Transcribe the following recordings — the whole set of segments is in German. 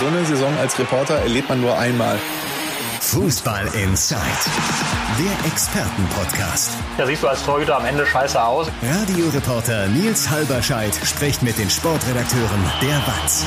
So eine Saison als Reporter erlebt man nur einmal. Fußball Inside, der Expertenpodcast. Da siehst du als Torhüter am Ende scheiße aus. Radioreporter Nils Halberscheid spricht mit den Sportredakteuren der WAZ.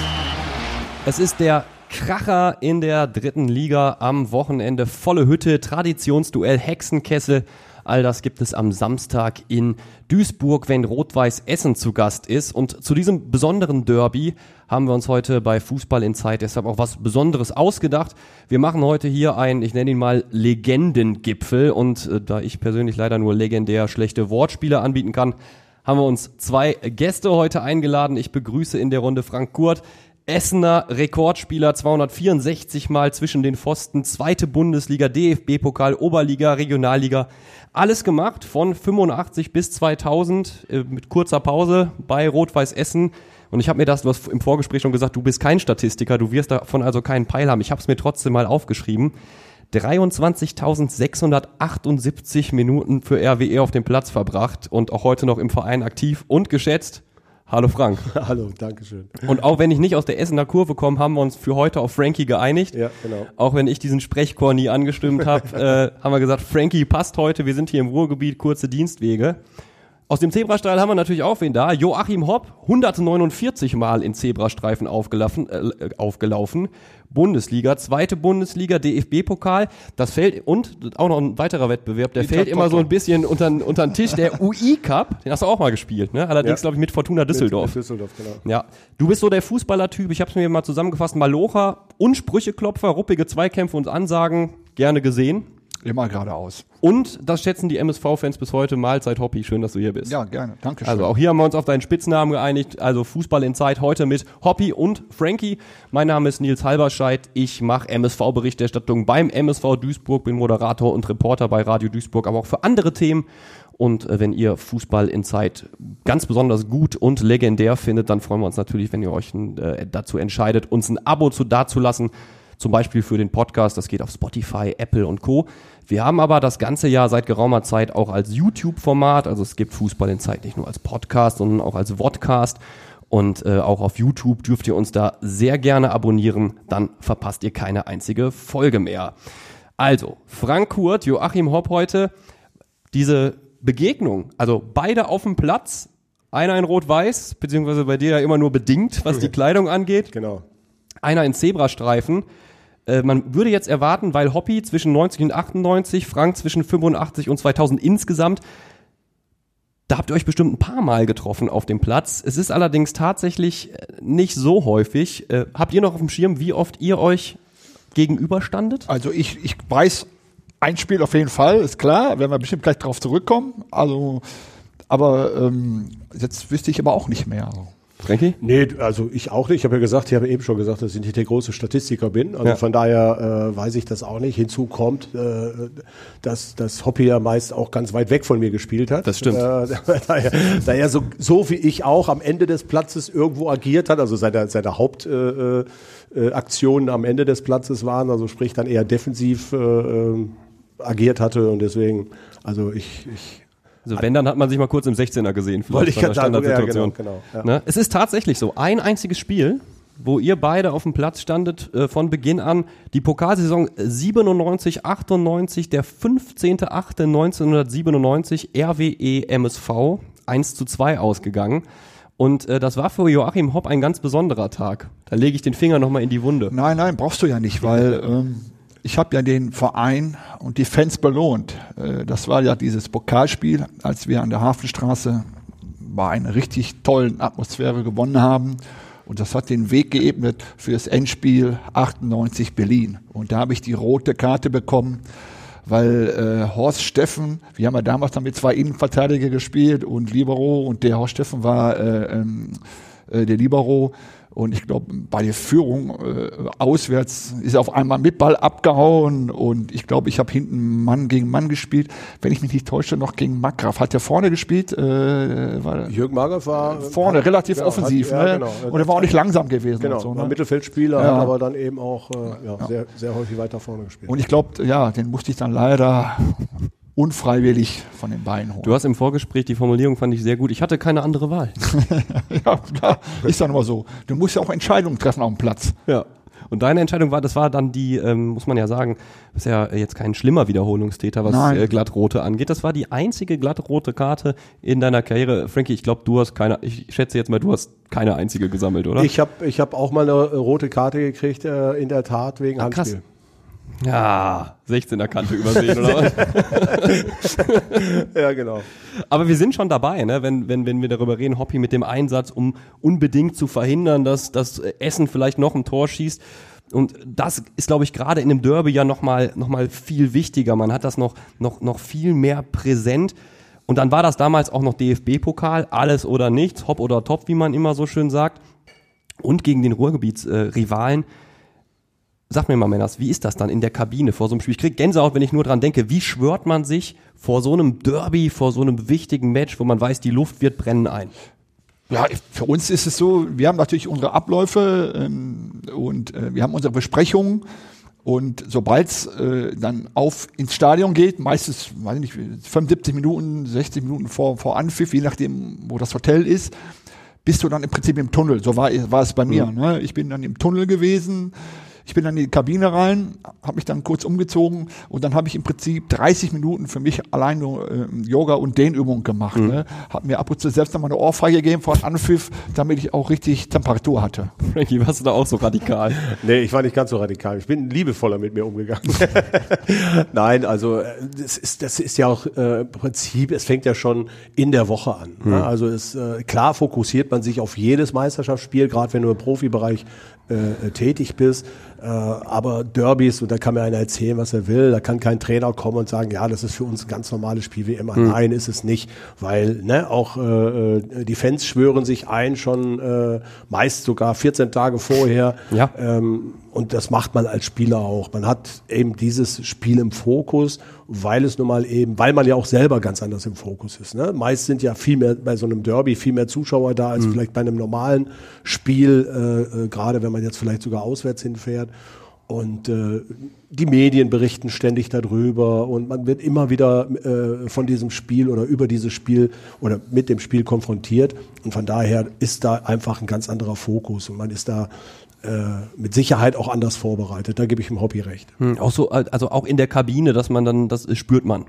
Es ist der Kracher in der dritten Liga am Wochenende. Volle Hütte, Traditionsduell, Hexenkessel. All das gibt es am Samstag in Duisburg, wenn Rot-Weiß Essen zu Gast ist. Und zu diesem besonderen Derby haben wir uns heute bei Fußball in Zeit deshalb auch was Besonderes ausgedacht. Wir machen heute hier ein, ich nenne ihn mal Legendengipfel. Und äh, da ich persönlich leider nur legendär schlechte Wortspiele anbieten kann, haben wir uns zwei Gäste heute eingeladen. Ich begrüße in der Runde Frank Kurt. Essener Rekordspieler 264 Mal zwischen den Pfosten, zweite Bundesliga, DFB-Pokal, Oberliga, Regionalliga. Alles gemacht von 85 bis 2000 äh, mit kurzer Pause bei Rot-Weiß Essen. Und ich habe mir das, du hast im Vorgespräch schon gesagt, du bist kein Statistiker, du wirst davon also keinen Peil haben. Ich habe es mir trotzdem mal aufgeschrieben. 23.678 Minuten für RWE auf dem Platz verbracht und auch heute noch im Verein aktiv und geschätzt. Hallo Frank. Hallo, danke schön. Und auch wenn ich nicht aus der Essener Kurve komme, haben wir uns für heute auf Frankie geeinigt. Ja, genau. Auch wenn ich diesen Sprechchor nie angestimmt habe, äh, haben wir gesagt, Frankie passt heute, wir sind hier im Ruhrgebiet, kurze Dienstwege. Aus dem Zebrastreil haben wir natürlich auch wen da. Joachim Hopp, 149 Mal in Zebrastreifen aufgelaufen, äh, aufgelaufen. Bundesliga, zweite Bundesliga, DFB-Pokal. Das fällt, und auch noch ein weiterer Wettbewerb, der Die fällt immer so ein bisschen unter, unter den Tisch. Der UI-Cup, den hast du auch mal gespielt, ne? Allerdings, Ja. glaube ich, mit Fortuna Düsseldorf. Mit Düsseldorf, genau. Ja, du bist so der Fußballertyp. Ich habe es mir mal zusammengefasst. Malocher und Sprücheklopfer, ruppige Zweikämpfe und Ansagen gerne gesehen. Immer geradeaus. Und das schätzen die MSV-Fans bis heute. Mahlzeit Hoppi, schön, dass du hier bist. Ja, gerne. Dankeschön. Also auch hier haben wir uns auf deinen Spitznamen geeinigt. Also Fußball in Zeit heute mit Hoppy und Frankie. Mein Name ist Nils Halberscheid. Ich mache MSV-Berichterstattung beim MSV Duisburg, bin Moderator und Reporter bei Radio Duisburg, aber auch für andere Themen. Und äh, wenn ihr Fußball in Zeit ganz besonders gut und legendär findet, dann freuen wir uns natürlich, wenn ihr euch äh, dazu entscheidet, uns ein Abo zu dazulassen. Zum Beispiel für den Podcast, das geht auf Spotify, Apple und Co. Wir haben aber das ganze Jahr seit geraumer Zeit auch als YouTube-Format, also es gibt Fußball in Zeit nicht nur als Podcast, sondern auch als Vodcast. Und äh, auch auf YouTube dürft ihr uns da sehr gerne abonnieren, dann verpasst ihr keine einzige Folge mehr. Also, Frank Kurt, Joachim Hopp heute, diese Begegnung, also beide auf dem Platz, einer in Rot-Weiß, beziehungsweise bei dir ja immer nur bedingt, was die Kleidung angeht Genau. einer in Zebrastreifen. Äh, man würde jetzt erwarten, weil Hoppy zwischen 90 und 98, Frank zwischen 85 und 2000 insgesamt, da habt ihr euch bestimmt ein paar Mal getroffen auf dem Platz. Es ist allerdings tatsächlich äh, nicht so häufig. Äh, habt ihr noch auf dem Schirm, wie oft ihr euch gegenüberstandet? also ich, ich weiß ein Spiel auf jeden Fall, ist klar, werden wir bestimmt gleich drauf zurückkommen. Also, aber ähm, jetzt wüsste ich aber auch nicht mehr. Also. Frankie? Nee, also ich auch nicht. Ich habe ja gesagt, ich habe eben schon gesagt, dass ich nicht der große Statistiker bin. Also Ja. von daher äh, weiß ich das auch nicht. Hinzu kommt, äh, dass das Hoppy ja meist auch ganz weit weg von mir gespielt hat. Das stimmt. Äh, daher, daher so, so wie ich auch am Ende des Platzes irgendwo agiert hat, also seine, seine Hauptaktionen äh, äh, Aktionen am Ende des Platzes waren, also sprich dann eher defensiv äh, äh, agiert hatte und deswegen, also ich, ich Also wenn, dann hat man sich mal kurz im 16er gesehen. vielleicht Wollte ich gerade sagen, ja, Standardsituation. genau, genau, ja. Ne? Es ist tatsächlich so, ein einziges Spiel, wo ihr beide auf dem Platz standet äh, von Beginn an. Die Pokalsaison 97, 98, der 15.08.1997, RWE MSV, 1 zu 2 ausgegangen. Und äh, das war für Joachim Hopp ein ganz besonderer Tag. Da lege ich den Finger nochmal in die Wunde. Nein, nein, brauchst du ja nicht, weil ähm, ich habe ja den Verein und die Fans belohnt. Äh, das war ja dieses Pokalspiel, als wir an der Hafenstraße bei einer richtig tollen Atmosphäre gewonnen haben. Und das hat den Weg geebnet für das Endspiel 98 Berlin. Und da habe ich die rote Karte bekommen, weil äh, Horst Steffen, wir haben ja damals dann mit zwei Innenverteidiger gespielt und Libero und der Horst Steffen war äh, ähm, äh, der Libero. Und ich glaube, bei der Führung äh, auswärts ist er auf einmal mit Ball abgehauen und ich glaube, ich habe hinten Mann gegen Mann gespielt. Wenn ich mich nicht täusche, noch gegen Magraf. Hat der vorne gespielt? Äh, war Jürgen Magath war vorne, hat- relativ ja, offensiv. Hat, ja, ne? genau. Und er war auch nicht langsam gewesen. Genau, so, war ne? Mittelfeldspieler, Ja. hat aber dann eben auch äh, ja, Sehr, sehr häufig weiter vorne gespielt. Und ich glaube, ja, den musste ich dann leider unfreiwillig von den Beinen holen. Du hast im Vorgespräch, die Formulierung fand ich sehr gut. Ich hatte keine andere Wahl. ja, ja, ist dann immer so. Du musst ja auch Entscheidungen treffen auf dem Platz. Ja. Und deine Entscheidung war, das war dann die, ähm, muss man ja sagen, ist ja jetzt kein schlimmer Wiederholungstäter, was äh, glattrote angeht. Das war die einzige glattrote Karte in deiner Karriere. Frankie, ich glaube, du hast keine, ich schätze jetzt mal, du hast keine einzige gesammelt, oder? Ich habe ich hab auch mal eine rote Karte gekriegt, äh, in der Tat, wegen Ah, krass. Ja, 16er Kante übersehen, oder was? Ja, genau. Aber wir sind schon dabei, ne? wenn, wenn, wenn wir darüber reden, Hoppy mit dem Einsatz, um unbedingt zu verhindern, dass das Essen vielleicht noch ein Tor schießt. Und das ist, glaube ich, gerade in einem Derby ja nochmal noch mal viel wichtiger. Man hat das noch, noch, noch viel mehr präsent. Und dann war das damals auch noch DFB-Pokal, alles oder nichts, hopp oder top, wie man immer so schön sagt. Und gegen den Ruhrgebietsrivalen. Äh. Sag mir mal, Männers, wie ist das dann in der Kabine vor so einem Spiel? Ich krieg Gänsehaut, wenn ich nur dran denke. Wie schwört man sich vor so einem Derby, vor so einem wichtigen Match, wo man weiß, die Luft wird brennen ein? Ja, für uns ist es so, wir haben natürlich unsere Abläufe ähm, und äh, wir haben unsere Besprechungen und sobald es äh, dann auf ins Stadion geht, meistens, weiß ich nicht, 75 Minuten, 60 Minuten vor, vor Anpfiff, je nachdem, wo das Hotel ist, bist du dann im Prinzip im Tunnel. So war, war es bei mir. Ne? Ich bin dann im Tunnel gewesen. Ich bin dann in die Kabine rein, habe mich dann kurz umgezogen und dann habe ich im Prinzip 30 Minuten für mich allein nur äh, Yoga und Dehnübungen gemacht. Ne? Hab mir ab und zu selbst nochmal eine Ohrfeige gegeben vor Anpfiff, damit ich auch richtig Temperatur hatte. Frankie, warst du da auch so radikal? Nee, ich war nicht ganz so radikal. Ich bin liebevoller mit mir umgegangen. Nein, also äh, das ist, das ist ja auch äh, im Prinzip, es fängt ja schon in der Woche an. Ne? Also es, äh, klar fokussiert man sich auf jedes Meisterschaftsspiel, gerade wenn du im Profibereich äh, tätig bist. Äh, aber Derbys, und da kann mir einer erzählen, was er will, da kann kein Trainer kommen und sagen, ja, das ist für uns ein ganz normales Spiel wie immer. Nein, ist es nicht, weil ne, auch äh, äh, die Fans schwören sich ein, schon äh, meist sogar 14 Tage vorher. Ja. Ähm, und das macht man als Spieler auch. Man hat eben dieses Spiel im Fokus, weil es nun mal eben, weil man ja auch selber ganz anders im Fokus ist. Ne? Meist sind ja viel mehr bei so einem Derby viel mehr Zuschauer da als vielleicht bei einem normalen Spiel, äh, äh, gerade wenn man jetzt vielleicht sogar auswärts hinfährt. Und äh, die Medien berichten ständig darüber und man wird immer wieder äh, von diesem Spiel oder über dieses Spiel oder mit dem Spiel konfrontiert. Und von daher ist da einfach ein ganz anderer Fokus und man ist da mit Sicherheit auch anders vorbereitet. Da gebe ich dem Hobby recht. Hm, auch so, also auch in der Kabine, dass man dann, das spürt man.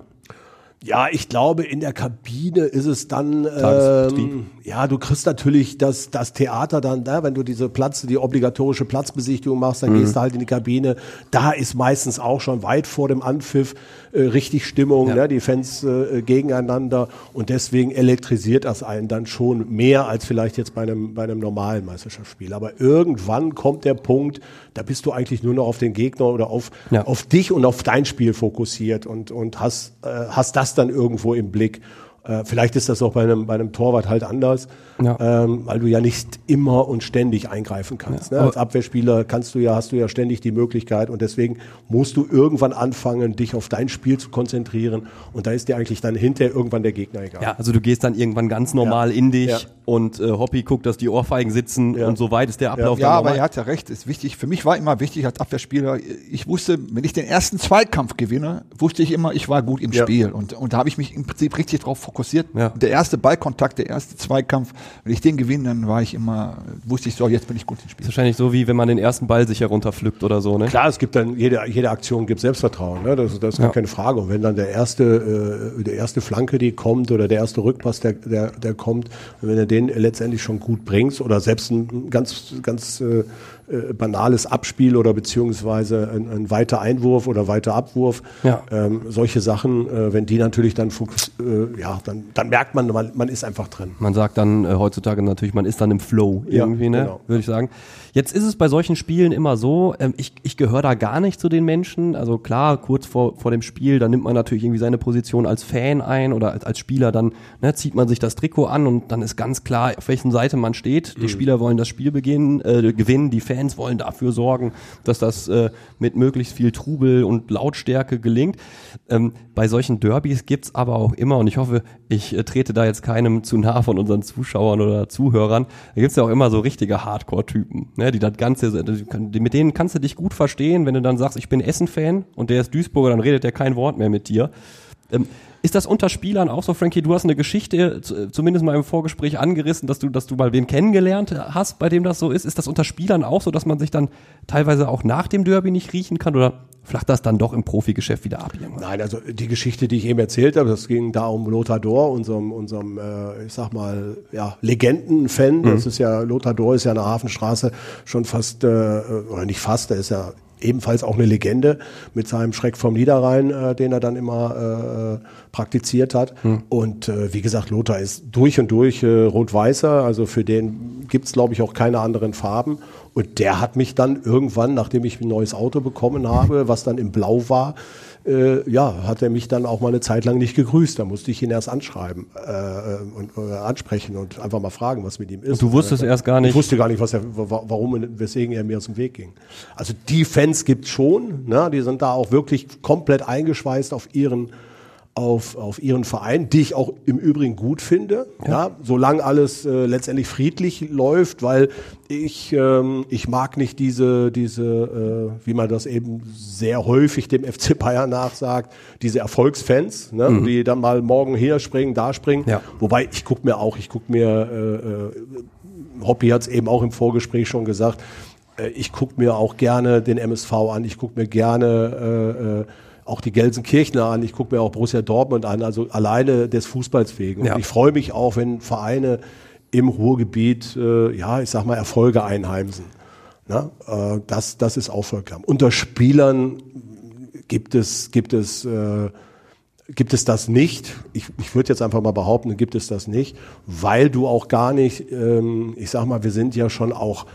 Ja, ich glaube, in der Kabine ist es dann, ähm, ja, du kriegst natürlich das, das Theater dann, da, wenn du diese Platz, die obligatorische Platzbesichtigung machst, dann gehst du halt in die Kabine. Da ist meistens auch schon weit vor dem Anpfiff äh, richtig Stimmung, Ja. ne, die Fans äh, gegeneinander und deswegen elektrisiert das einen dann schon mehr als vielleicht jetzt bei einem, bei einem normalen Meisterschaftsspiel. Aber irgendwann kommt der Punkt, da bist du eigentlich nur noch auf den Gegner oder auf, Ja. auf dich und auf dein Spiel fokussiert und, und hast, äh, hast das dann irgendwo im Blick. Äh, vielleicht ist das auch bei einem, bei einem Torwart halt anders, Ja. ähm, weil du ja nicht immer und ständig eingreifen kannst. Ja, ne? Als Abwehrspieler kannst du ja, hast du ja ständig die Möglichkeit und deswegen musst du irgendwann anfangen, dich auf dein Spiel zu konzentrieren und da ist dir eigentlich dann hinterher irgendwann der Gegner egal. Ja, also du gehst dann irgendwann ganz normal Ja. in dich Ja. und äh, Hoppy guckt, dass die Ohrfeigen sitzen Ja. und so weit ist der Ablauf Ja, dann aber normal. er hat ja recht, ist wichtig. Für mich war immer wichtig als Abwehrspieler, ich wusste, wenn ich den ersten Zweikampf gewinne, wusste ich immer, ich war gut im Ja. Spiel. Und, und da habe ich mich im Prinzip richtig drauf fokussiert. Ja. Der erste Ballkontakt, der erste Zweikampf, wenn ich den gewinne, dann war ich immer, wusste ich so, jetzt bin ich gut im Spiel. ist wahrscheinlich so, wie wenn man den ersten Ball sich herunterpflückt oder so, ne? Klar, es gibt dann jede, jede Aktion gibt Selbstvertrauen, ne? das, das ist gar Ja. keine Frage. Und wenn dann der erste, äh, der erste Flanke, die kommt oder der erste Rückpass, der, der, der kommt, wenn du den letztendlich schon gut bringst oder selbst ein ganz, ganz äh, äh, banales Abspiel oder beziehungsweise ein, ein weiter Einwurf oder weiter Abwurf, Ja. ähm, solche Sachen, äh, wenn die natürlich dann, äh, ja, dann, dann merkt man, man, man ist einfach drin. Man sagt dann äh, heutzutage natürlich, man ist dann im Flow Ja, irgendwie, ne? genau. Würde ich sagen. Jetzt ist es bei solchen Spielen immer so, ähm, ich, ich gehöre da gar nicht zu den Menschen. Also klar, kurz vor, vor dem Spiel, da nimmt man natürlich irgendwie seine Position als Fan ein oder als, als Spieler, dann ne, zieht man sich das Trikot an und dann ist ganz klar, auf welchen Seite man steht. Mhm. Die Spieler wollen das Spiel beginnen, äh, gewinnen, die Fans wollen dafür sorgen, dass das äh, mit möglichst viel Trubel und Lautstärke gelingt. Ähm, bei solchen Derbys gibt's aber auch immer, und ich hoffe, ich äh, trete da jetzt keinem zu nah von unseren Zuschauern oder Zuhörern, da gibt's ja auch immer so richtige Hardcore-Typen, ne, die das Ganze, die, mit denen kannst du dich gut verstehen, wenn du dann sagst, ich bin Essen-Fan und der ist Duisburger, dann redet der kein Wort mehr mit dir. Ähm, Ist das unter Spielern auch so, Frankie? Du hast eine Geschichte, zu- zumindest mal im Vorgespräch angerissen, dass du, dass du mal wen kennengelernt hast, bei dem das so ist. Ist das unter Spielern auch so, dass man sich dann teilweise auch nach dem Derby nicht riechen kann oder flacht das dann doch im Profigeschäft wieder ab? irgendwann? Nein, also die Geschichte, die ich eben erzählt habe, das ging da um Lothar Dor, unserem, unserem äh, ich sag mal, ja, Legendenfan. Das ist ja, Lothar Dor ist ja in der Hafenstraße schon fast, äh, oder nicht fast, der ist ja ebenfalls auch eine Legende mit seinem Schreck vom Niederrhein, äh, den er dann immer äh, praktiziert hat. Und äh, wie gesagt, Lothar ist durch und durch äh, rot-weißer, also für den gibt's glaube ich, auch keine anderen Farben. Und der hat mich dann irgendwann, nachdem ich ein neues Auto bekommen habe, was dann in Blau war, äh, ja, hat er mich dann auch mal eine Zeit lang nicht gegrüßt. Da musste ich ihn erst anschreiben äh, und äh, ansprechen und einfach mal fragen, was mit ihm ist. Und du wusstest Äh, erst gar nicht- Ich wusste gar nicht, was er, wa- warum und weswegen er mir aus dem Weg ging. Also die Fans gibt's schon, ne? die sind da auch wirklich komplett eingeschweißt auf ihren auf, auf ihren Verein, die ich auch im Übrigen gut finde, ja, solange alles äh, letztendlich friedlich läuft, weil ich ähm, ich mag nicht diese diese äh, wie man das eben sehr häufig dem FC Bayern nachsagt, diese Erfolgsfans, ne, die dann mal morgen hier springen, da springen. Ja. Wobei ich guck mir auch, ich guck mir äh, äh, Hoppy hat es eben auch im Vorgespräch schon gesagt, äh, ich gucke mir auch gerne den MSV an, ich gucke mir gerne äh, äh, auch die Gelsenkirchener an, ich gucke mir auch Borussia Dortmund an, also alleine des Fußballs wegen. Ja. Und ich freue mich auch, wenn Vereine im Ruhrgebiet, äh, ja, ich sag mal, Erfolge einheimsen. Na, äh, das, das ist auch vollkommen. Unter Spielern gibt es, gibt es, äh, gibt es das nicht. Ich, ich würde jetzt einfach mal behaupten, gibt es das nicht, weil du auch gar nicht, ähm, ich sag mal, wir sind ja schon auch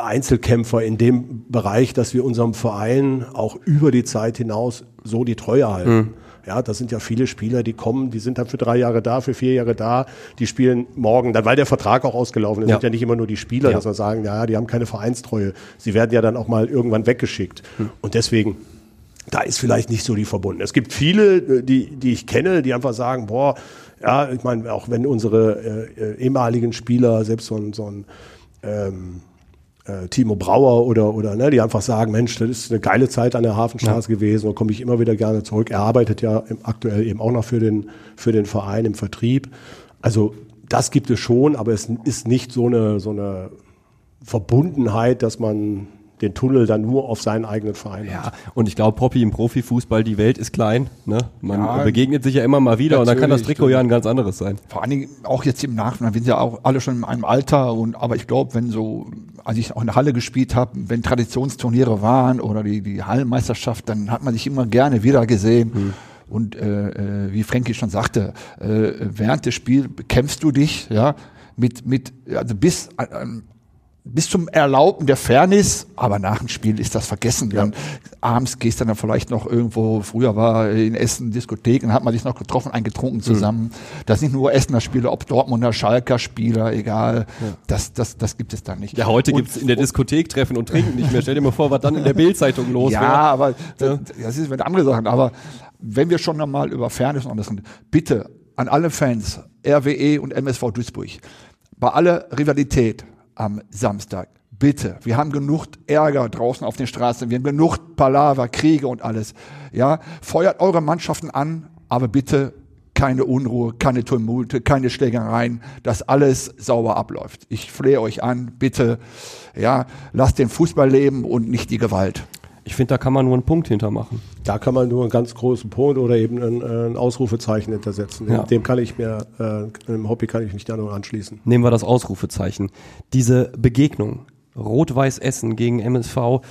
Einzelkämpfer in dem Bereich, dass wir unserem Verein auch über die Zeit hinaus so die Treue halten. Ja, das sind ja viele Spieler, die kommen, die sind dann für drei Jahre da, für vier Jahre da, die spielen morgen, dann weil der Vertrag auch ausgelaufen ist, Ja. sind ja nicht immer nur die Spieler, Ja. dass wir sagen, ja, die haben keine Vereinstreue. Sie werden ja dann auch mal irgendwann weggeschickt. Und deswegen, da ist vielleicht nicht so die verbunden. Es gibt viele, äh, die, die ich kenne, die einfach sagen, boah, ja, ich meine, auch wenn unsere äh, äh, ehemaligen Spieler, selbst so ein, so ein ähm, äh, Timo Brauer oder, oder ne, die einfach sagen, Mensch, das ist eine geile Zeit an der Hafenstraße gewesen und komme ich immer wieder gerne zurück. Er arbeitet ja im, aktuell eben auch noch für den, für den Verein im Vertrieb. Also das gibt es schon, aber es ist nicht so eine, so eine Verbundenheit, dass man den Tunnel dann nur auf seinen eigenen Verein Ja, hat. und ich glaube, Poppy im Profifußball, die Welt ist klein. Ne? Man Ja, begegnet sich ja immer mal wieder und dann kann das Trikot ja ein ganz anderes sein. Vor allen Dingen auch jetzt im Nachhinein, wir sind ja auch alle schon in einem Alter und aber ich glaube, wenn so, als ich auch in der Halle gespielt habe, wenn Traditionsturniere waren oder die, die Hallenmeisterschaft, dann hat man sich immer gerne wieder gesehen. Und äh, äh, wie Frankie schon sagte, äh, während des Spiels bekämpfst du dich, ja, mit, mit, also bis, äh, bis zum Erlauben der Fairness, aber nach dem Spiel ist das vergessen. Dann abends gehst du dann vielleicht noch irgendwo, früher war in Essen Diskothek, dann hat man sich noch getroffen, eingetrunken zusammen. Das sind nicht nur Essener Spieler, ob Dortmunder, Schalker Spieler, egal. Das, das, das gibt es dann nicht. Ja, heute Und- gibt's in der Diskothek Treffen und Trinken nicht mehr. Stell dir mal vor, was dann in der Bildzeitung los ja, wäre. aber das, das ist mit andere Sachen. Aber wenn wir schon nochmal über Fairness und alles reden, bitte an alle Fans, RWE und MSV Duisburg, bei aller Rivalität am Samstag, bitte, wir haben genug Ärger draußen auf den Straßen, wir haben genug Palaver, Kriege und alles. Ja, feuert eure Mannschaften an, aber bitte keine Unruhe, keine Tumulte, keine Schlägereien, dass alles sauber abläuft. Ich flehe euch an, bitte, ja, lasst den Fußball leben und nicht die Gewalt. Ich finde, da kann man nur einen Punkt hintermachen. Da kann man nur einen ganz großen Punkt oder eben ein, ein Ausrufezeichen hintersetzen. Ja. Dem kann ich mir, äh, im Hobby kann ich mich da nur anschließen. Nehmen wir das Ausrufezeichen. Diese Begegnung, Rot-Weiß Essen gegen MSV,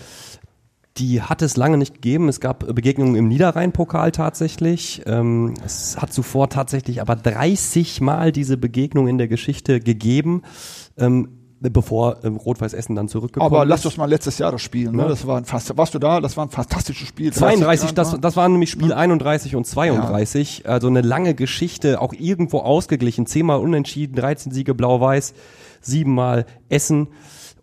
die hat es lange nicht gegeben. Es gab Begegnungen im Niederrhein-Pokal tatsächlich. Ähm, es hat zuvor tatsächlich aber 30 Mal diese Begegnung in der Geschichte gegeben, ähm, bevor ähm, Rot-Weiß Essen dann zurückgekommen Aber ist. lass uns mal letztes Jahr das spielen. Ne? Das war ein fast, warst du da? Das war ein fantastisches Spiel. 32, 30 das, das waren nämlich Spiel 31 und 32. Also eine lange Geschichte, auch irgendwo ausgeglichen. Zehnmal unentschieden, 13 Siege blau-weiß, siebenmal Essen.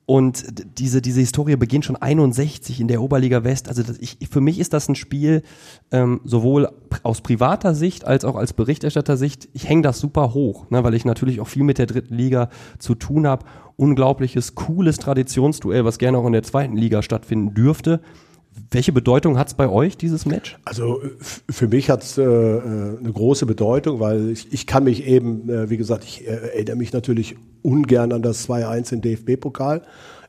Und diese, diese Historie beginnt schon 61 in der Oberliga West. Also ich, für mich ist das ein Spiel, ähm, sowohl aus privater Sicht als auch als Berichterstattersicht. Ich hänge das super hoch, ne, weil ich natürlich auch viel mit der dritten Liga zu tun habe. Unglaubliches, cooles Traditionsduell, was gerne auch in der zweiten Liga stattfinden dürfte. Welche Bedeutung hat es bei euch, dieses Match? Also für mich hat es äh, äh, eine große Bedeutung, weil ich, ich kann mich eben, äh, wie gesagt, ich äh, erinnere mich natürlich ungern an das 2-1 im DFB-Pokal.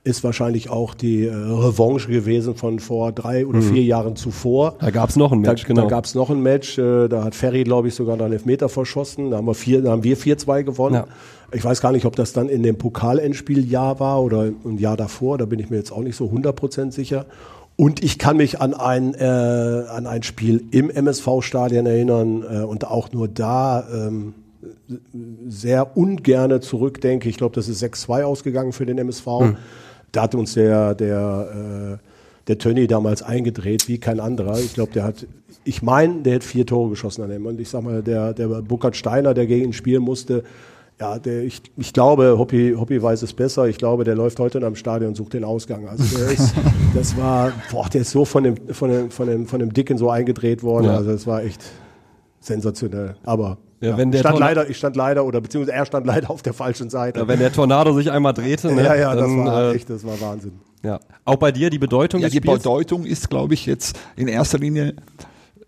Ist wahrscheinlich auch die äh, Revanche gewesen von vor drei oder vier Jahren zuvor. Da gab es noch ein Match, da, genau. Da gab es noch ein Match, äh, da hat Ferry, glaube ich, sogar einen Elfmeter verschossen. Da haben wir, vier, da haben wir 4-2 gewonnen. Ja. Ich weiß gar nicht, ob das dann in dem Pokalendspieljahr war oder ein Jahr davor. Da bin ich mir jetzt auch nicht so 100% sicher. Und ich kann mich an ein, äh, an ein Spiel im MSV-Stadion erinnern äh, und auch nur da ähm, sehr ungerne zurückdenke. Ich glaube, das ist 6-2 ausgegangen für den MSV. Da hat uns der, der, äh, der Tönny damals eingedreht wie kein anderer. Ich glaube, der hat, ich meine, der hat vier Tore geschossen an dem. Und ich sag mal, der, der Burkhard Steiner, der gegen ihn spielen musste, ja, der, ich, ich glaube, Hoppi, Hoppi weiß es besser. Ich glaube, der läuft heute in einem Stadion und sucht den Ausgang. Also der ist, das war, boah, der ist so von dem, von dem, von dem, von dem Dicken so eingedreht worden. Ja. Also das war echt sensationell. Aber Ja, wenn der stand leider, ich stand leider, oder beziehungsweise er stand leider auf der falschen Seite. Ja, wenn der Tornado sich einmal drehte, ne, ja, ja, das dann, war äh, echt, das war Wahnsinn. ja. Auch bei dir die Bedeutung Ja, des die Spiels? Bedeutung ist, glaube ich, jetzt in erster Linie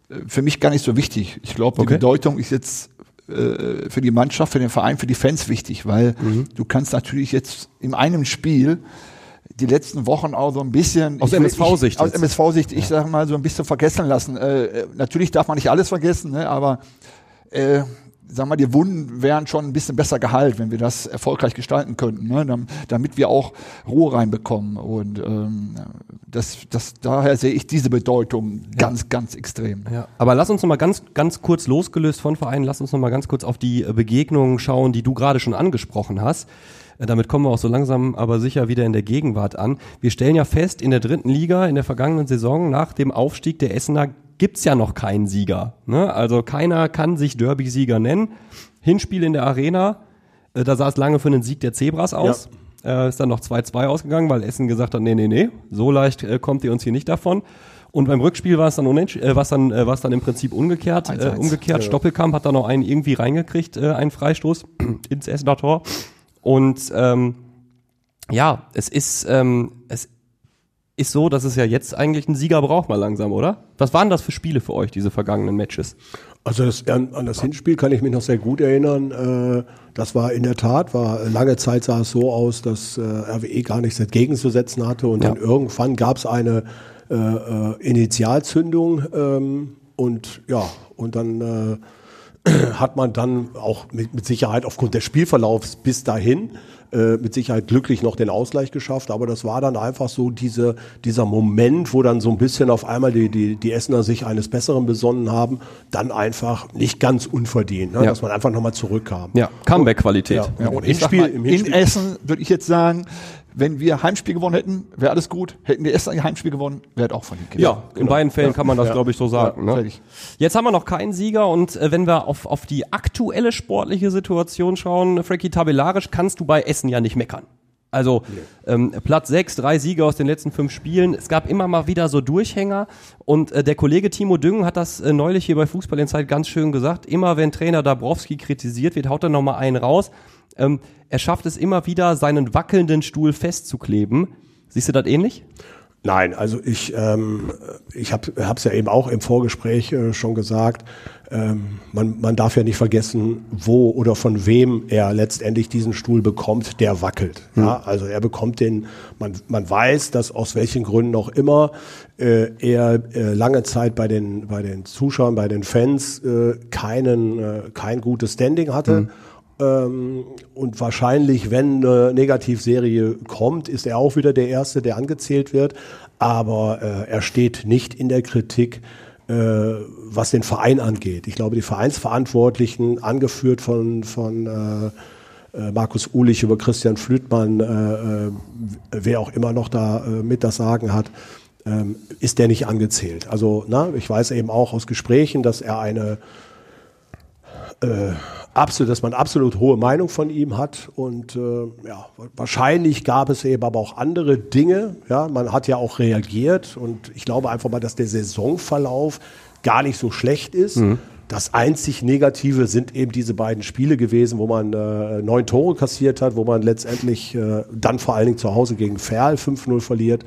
äh, für mich gar nicht so wichtig. Ich glaube, die Okay. Bedeutung ist jetzt äh, für die Mannschaft, für den Verein, für die Fans wichtig, weil Mhm. du kannst natürlich jetzt in einem Spiel die letzten Wochen auch so ein bisschen Aus MSV-Sicht ich- aus. MSV-Sicht, ich sag mal so ein bisschen vergessen lassen. Äh, äh, natürlich darf man nicht alles vergessen, ne, aber äh, sag mal, die Wunden wären schon ein bisschen besser geheilt, wenn wir das erfolgreich gestalten könnten, ne? dam- damit wir auch Ruhe reinbekommen. Und ähm, das, das, daher sehe ich diese Bedeutung ganz, ganz extrem. Ja, aber lass uns noch mal ganz, ganz kurz losgelöst von Vereinen, lass uns noch mal ganz kurz auf die äh, Begegnungen schauen, die du gerade schon angesprochen hast. Äh, Damit kommen wir auch so langsam aber sicher wieder in der Gegenwart an. Wir stellen ja fest, in der dritten Liga in der vergangenen Saison nach dem Aufstieg der Essener gibt's ja noch keinen Sieger. Ne? Also keiner kann sich Derby-Sieger nennen. Hinspiel in der Arena, äh, da sah es lange für einen Sieg der Zebras aus. Äh, ist dann noch 2-2 ausgegangen, weil Essen gesagt hat, nee, nee, nee, so leicht äh, kommt ihr uns hier nicht davon. Und beim Rückspiel war es dann äh, war's dann, äh, war's dann im Prinzip umgekehrt. Äh, 1-1. umgekehrt. Stoppelkamp hat da noch einen irgendwie reingekriegt, äh, einen Freistoß ins Essener Tor. Und ähm, ja, es ist, ähm, es ist so, dass es ja jetzt eigentlich einen Sieger braucht mal langsam, oder? Was waren das für Spiele für euch, diese vergangenen Matches? Also das, an, an das Hinspiel kann ich mich noch sehr gut erinnern. Äh, das war in der Tat, war lange Zeit sah es so aus, dass äh, RWE gar nichts entgegenzusetzen hatte und Ja. dann irgendwann gab es eine äh, äh, Initialzündung ähm, und ja und dann äh, hat man dann auch mit, mit Sicherheit aufgrund des Spielverlaufs bis dahin äh, mit Sicherheit glücklich noch den Ausgleich geschafft. Aber das war dann einfach so diese, dieser Moment, wo dann so ein bisschen auf einmal die, die, die Essener sich eines Besseren besonnen haben, dann einfach nicht ganz unverdient, ne? Ja. dass man einfach nochmal zurückkam. Ja, Comeback-Qualität. Ja, ja, und Hinspiel, mal, im in Hinspiel, Essen würde ich jetzt sagen, wenn wir Heimspiel gewonnen hätten, wäre alles gut. Hätten die Essener ihr Heimspiel gewonnen, wäre auch verdient gewesen. Ja, in beiden Fällen kann man das, Ja. glaube ich, so sagen. ne? fertig. Jetzt haben wir noch keinen Sieger und äh, wenn wir auf, auf die aktuelle sportliche Situation schauen, Frankie, tabellarisch kannst du bei Essen ja nicht meckern. Also ähm, Platz 6, drei Sieger aus den letzten fünf Spielen. Es gab immer mal wieder so Durchhänger und äh, der Kollege Timo Düngen hat das äh, neulich hier bei Fußball in Zeit ganz schön gesagt. Immer wenn Trainer Dabrowski kritisiert wird, haut er nochmal einen raus. Ähm, er schafft es immer wieder, seinen wackelnden Stuhl festzukleben. Siehst du das ähnlich? Nein, also ich, ähm, ich habe es ja eben auch im Vorgespräch äh, schon gesagt, ähm, man, man darf ja nicht vergessen, wo oder von wem er letztendlich diesen Stuhl bekommt, der wackelt. Ja, also er bekommt den, man, man weiß, dass aus welchen Gründen auch immer äh, er äh, lange Zeit bei den, bei den Zuschauern, bei den Fans äh, keinen, äh, kein gutes Standing hatte. Ähm, und wahrscheinlich, wenn eine Negativserie kommt, ist er auch wieder der Erste, der angezählt wird. Aber äh, er steht nicht in der Kritik, äh, was den Verein angeht. Ich glaube, die Vereinsverantwortlichen, angeführt von, von äh, äh, Markus Ulich über Christian Flütmann, äh, äh, wer auch immer noch da mit das Sagen hat, ähm, ist der nicht angezählt. Also, na, ich weiß eben auch aus Gesprächen, dass er eine äh, absolut, dass man absolut hohe Meinung von ihm hat und äh, ja, wahrscheinlich gab es eben aber auch andere Dinge. Ja, man hat ja auch reagiert und ich glaube einfach mal, dass der Saisonverlauf gar nicht so schlecht ist. Das einzig Negative sind eben diese beiden Spiele gewesen, wo man äh, neun Tore kassiert hat, wo man letztendlich äh, dann vor allen Dingen zu Hause gegen Ferl 5-0 verliert.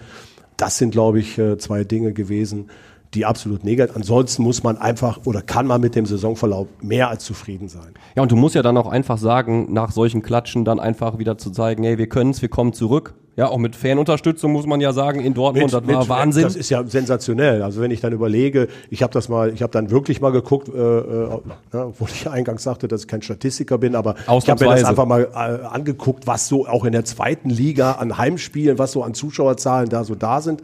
das sind, glaube ich, äh, zwei Dinge gewesen, die absolut negativ. Ansonsten muss man einfach oder kann man mit dem Saisonverlauf mehr als zufrieden sein. Ja, und du musst ja dann auch einfach sagen, nach solchen Klatschen dann einfach wieder zu zeigen, hey, wir können's, wir kommen zurück. Ja, auch mit Fanunterstützung muss man ja sagen, in Dortmund, das war Wahnsinn. Das ist ja sensationell. Also wenn ich dann überlege, ich habe das mal, ich habe dann wirklich mal geguckt, äh, äh, ja, obwohl ich eingangs sagte, dass ich kein Statistiker bin, aber ich habe mir das einfach mal äh, angeguckt, was so auch in der zweiten Liga an Heimspielen, was so an Zuschauerzahlen da so da sind.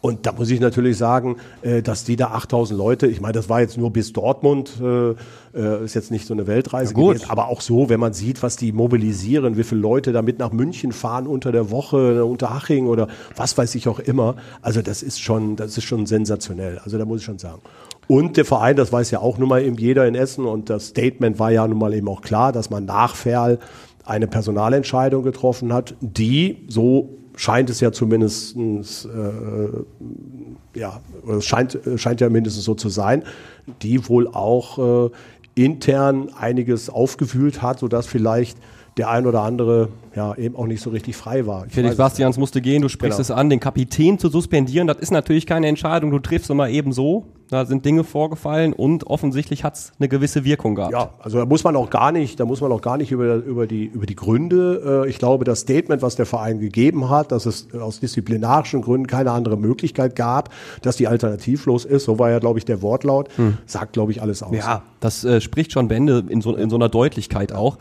Und da muss ich natürlich sagen, äh, dass die da 8000 Leute, ich meine, das war jetzt nur bis Dortmund, äh, äh, ist jetzt nicht so eine Weltreise gewesen, aber auch so, wenn man sieht, was die mobilisieren, wie viele Leute damit nach München fahren unter der Woche, unter Haching oder was weiß ich auch immer. Also das ist schon, das ist schon sensationell. Also da muss ich schon sagen. Und der Verein, das weiß ja auch nun mal eben jeder in Essen und das Statement war ja nun mal eben auch klar, dass man nach Ferl eine Personalentscheidung getroffen hat, die, so scheint es ja zumindest, äh, ja, scheint, scheint ja mindestens so zu sein, die wohl auch äh, intern einiges aufgewühlt hat, sodass vielleicht der ein oder andere ja eben auch nicht so richtig frei war. Ich Felix es Bastians musste gehen, du sprichst Genau. es an, den Kapitän zu suspendieren, das ist natürlich keine Entscheidung, du triffst immer eben so, da sind Dinge vorgefallen und offensichtlich hat's eine gewisse Wirkung gehabt. Ja, also da muss man auch gar nicht, da muss man auch gar nicht über, über, die, über die Gründe. Äh, ich glaube, das Statement, was der Verein gegeben hat, dass es aus disziplinarischen Gründen keine andere Möglichkeit gab, dass die alternativlos ist, so war ja, glaube ich, der Wortlaut, sagt, glaube ich, alles aus. Ja, das äh, spricht schon Bände in so, in so einer Deutlichkeit auch.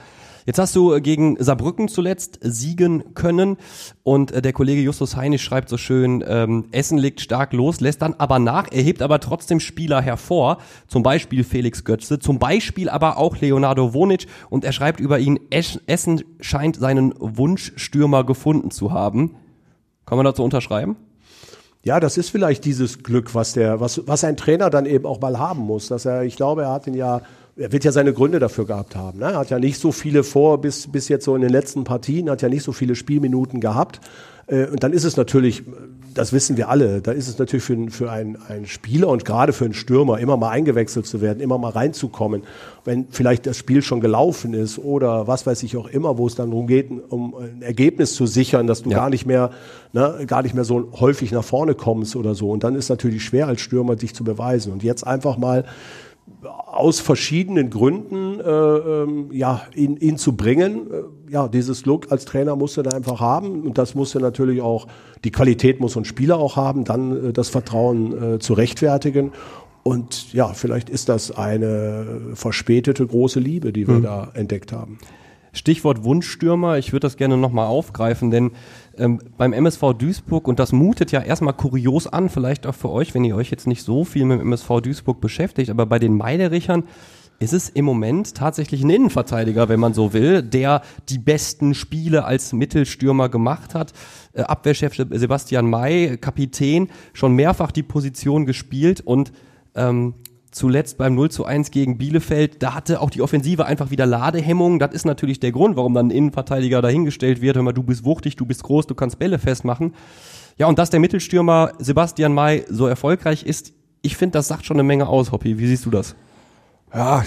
Jetzt hast du äh, gegen Saarbrücken zuletzt siegen können und äh, der Kollege Justus Heinisch schreibt so schön, ähm, Essen legt stark los, lässt dann aber nach, erhebt aber trotzdem Spieler hervor, zum Beispiel Felix Götze, zum Beispiel aber auch Leonardo Wonic und er schreibt über ihn, Essen scheint seinen Wunschstürmer gefunden zu haben. Kann man dazu unterschreiben? Ja, das ist vielleicht dieses Glück, was der, was, was ein Trainer dann eben auch mal haben muss. Dass er, ich glaube, er hat ihn ja, er wird ja seine Gründe dafür gehabt haben. Ne? Er hat ja nicht so viele vor, bis, bis jetzt so in den letzten Partien, hat ja nicht so viele Spielminuten gehabt. Äh, Und dann ist es natürlich, das wissen wir alle, da ist es natürlich für, einen- für einen, einen Spieler und gerade für einen Stürmer immer mal eingewechselt zu werden, immer mal reinzukommen, wenn vielleicht das Spiel schon gelaufen ist oder was weiß ich auch immer, wo es dann darum geht, um ein Ergebnis zu sichern, dass du Ja. gar nicht mehr, ne, gar nicht mehr so häufig nach vorne kommst oder so. Und dann ist natürlich schwer als Stürmer dich zu beweisen. Und jetzt einfach mal aus verschiedenen Gründen äh, ähm, ja, ihn, ihn zu bringen. Äh, ja, dieses Look als Trainer musst du da einfach haben und das musst du natürlich auch, die Qualität muss ein Spieler auch haben, dann äh, das Vertrauen äh, zu rechtfertigen. Und ja, vielleicht ist das eine verspätete große Liebe, die wir da entdeckt haben. Stichwort Wunschstürmer, ich würde das gerne nochmal aufgreifen, denn ähm, beim MSV Duisburg, und das mutet ja erstmal kurios an, vielleicht auch für euch, wenn ihr euch jetzt nicht so viel mit dem MSV Duisburg beschäftigt, aber bei den Meiderichern ist es im Moment tatsächlich ein Innenverteidiger, wenn man so will, der die besten Spiele als Mittelstürmer gemacht hat. Äh, Abwehrchef Sebastian May, Kapitän, schon mehrfach die Position gespielt und ähm, zuletzt beim 0 zu 1 gegen Bielefeld, da hatte auch die Offensive einfach wieder Ladehemmungen. Das ist natürlich der Grund, warum dann ein Innenverteidiger dahingestellt wird. Hör mal, du bist wuchtig, du bist groß, du kannst Bälle festmachen. Ja, und dass der Mittelstürmer Sebastian May so erfolgreich ist, ich finde, das sagt schon eine Menge aus, Hoppi. Wie siehst du das? Ja,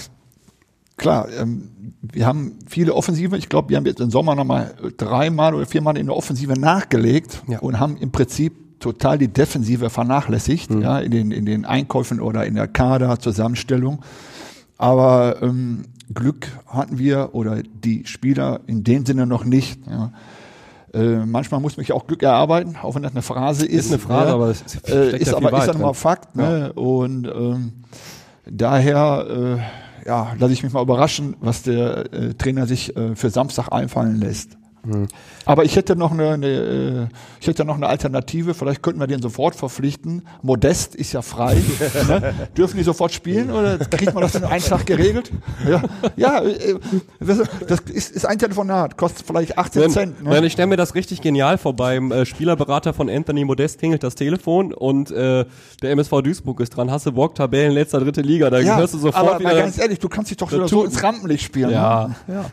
klar. Ähm, wir haben viele Offensive. Ich glaube, wir haben jetzt im Sommer nochmal dreimal oder viermal in der Offensive nachgelegt Ja. und haben im Prinzip total die Defensive vernachlässigt, ja, in den, in den Einkäufen oder in der Kaderzusammenstellung. Aber ähm, Glück hatten wir oder die Spieler in dem Sinne noch nicht. Ja. Äh, manchmal muss man sich auch Glück erarbeiten, auch wenn das eine Phrase ist. Ist eine Phrase, ja. aber es äh, ja ist viel aber ist ja nun mal. Fakt. Ne? Und ähm, daher äh, ja, lasse ich mich mal überraschen, was der äh, Trainer sich äh, für Samstag einfallen lässt. Hm. Aber ich hätte noch eine, eine äh, ich hätte noch eine Alternative. Vielleicht könnten wir den sofort verpflichten. Modest ist ja frei. ne? Dürfen die sofort spielen oder kriegt man das in einem Tag geregelt? Ja, ja äh, das ist, ist ein Telefonat, kostet vielleicht 18 Cent. Ne? Nein, ich stelle mir das richtig genial vor. Beim äh, Spielerberater von Anthony Modest klingelt das Telefon und äh, der MSV Duisburg ist dran. Hast du Bock, Tabellen letzter, dritte Liga? Da ja, hörst du sofort aber wieder. ganz ehrlich, du kannst dich doch so, ins Rampenlicht spielen. Ja. Ne? ja.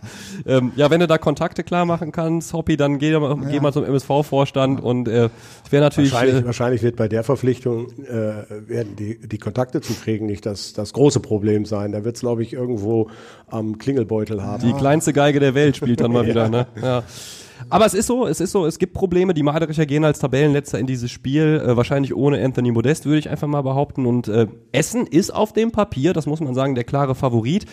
Ähm, ja, wenn du da Kontakte klar machen kannst, Hoppi, dann geh, mal- geh mal zum MSV-Vorstand und äh, es wäre natürlich. Wahrscheinlich, Äh, wahrscheinlich wird bei der Verpflichtung äh, werden die, die Kontakte zu kriegen nicht das, das große Problem sein. Da wird es, glaube ich, irgendwo am Klingelbeutel haben. die kleinste Geige der Welt spielt dann mal wieder, ne? Ja. Aber es ist so, es ist so, es gibt Probleme. Die Madericher gehen als Tabellenletzter in dieses Spiel, äh, wahrscheinlich ohne Anthony Modest, würde ich einfach mal behaupten. Und äh, Essen ist auf dem Papier, das muss man sagen, der klare Favorit.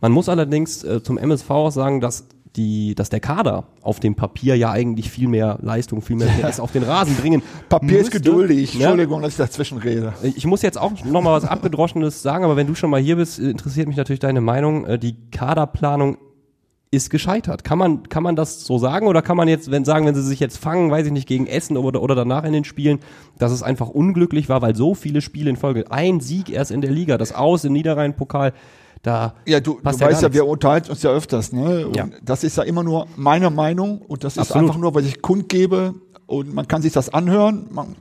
Man muss allerdings äh, zum MSV auch sagen, dass die, dass der Kader auf dem Papier ja eigentlich viel mehr Leistung, viel mehr PS auf den Rasen bringen. Papier ist müsste. geduldig. Ja. Entschuldigung, dass ich dazwischen rede. Ich muss jetzt auch noch mal was abgedroschenes sagen, aber wenn du schon mal hier bist, interessiert mich natürlich deine Meinung. Äh, Die Kaderplanung ist gescheitert. Kann man, kann man das so sagen oder kann man jetzt, wenn sagen, wenn sie sich jetzt fangen, weiß ich nicht, gegen Essen oder, oder danach in den Spielen, dass es einfach unglücklich war, weil so viele Spiele in Folge, ein Sieg erst in der Liga, das Aus im Niederrhein-Pokal, da Ja, du, du passt weißt ja, wir unterhalten uns ja öfters, ne? Ja. das ist ja immer nur meine Meinung und das ist Absolut. einfach nur, was ich kundgebe und man kann sich das anhören, man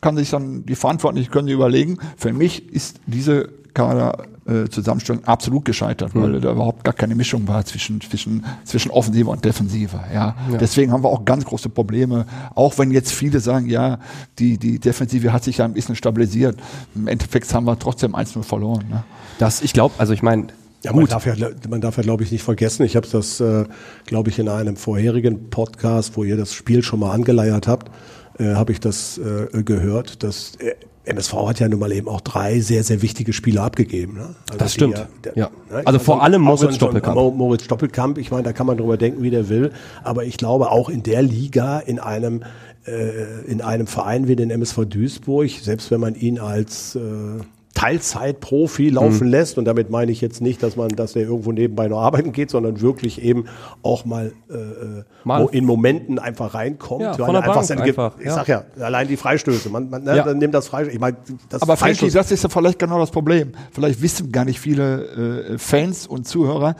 kann sich dann, die Verantwortlichen können sich überlegen. Für mich ist diese Kader äh, Zusammenstellung absolut gescheitert, Hm. weil da überhaupt gar keine Mischung war zwischen, zwischen, zwischen Offensive und Defensive. Ja. Deswegen haben wir auch ganz große Probleme. Auch wenn jetzt viele sagen, ja, die, die Defensive hat sich ja ein bisschen stabilisiert. Im Endeffekt haben wir trotzdem 1-0 verloren. Ne? das, ich glaube, also ich meine, Ja, man darf ja, man darf ja, glaube ich, nicht vergessen. Ich habe das, äh, glaube ich, in einem vorherigen Podcast, wo ihr das Spiel schon mal angeleiert habt, äh, habe ich das äh, gehört. Das äh, MSV hat ja nun mal eben auch drei sehr, sehr wichtige Spieler abgegeben. Ne? Also Das stimmt, der- ja. ne? Also vor allem Moritz Stoppelkamp. Mo- Moritz Doppelkamp, ich meine, da kann man drüber denken, wie der will. Aber ich glaube, auch in der Liga, in einem, äh, in einem Verein wie den MSV Duisburg, selbst wenn man ihn als äh, Teilzeitprofi laufen Mhm. lässt, und damit meine ich jetzt nicht, dass man, dass der irgendwo nebenbei noch arbeiten geht, sondern wirklich eben auch mal, äh, äh, Mal- wo in Momenten einfach reinkommt. Ja, von der er Bank einfach, Ich ja. sag ja, allein die Freistöße, man, man ne, Ja. dann nimmt das Freistöße. Ich meine, das Aber Freistoß- das ist ja vielleicht genau das Problem. Vielleicht wissen gar nicht viele äh, Fans und Zuhörer,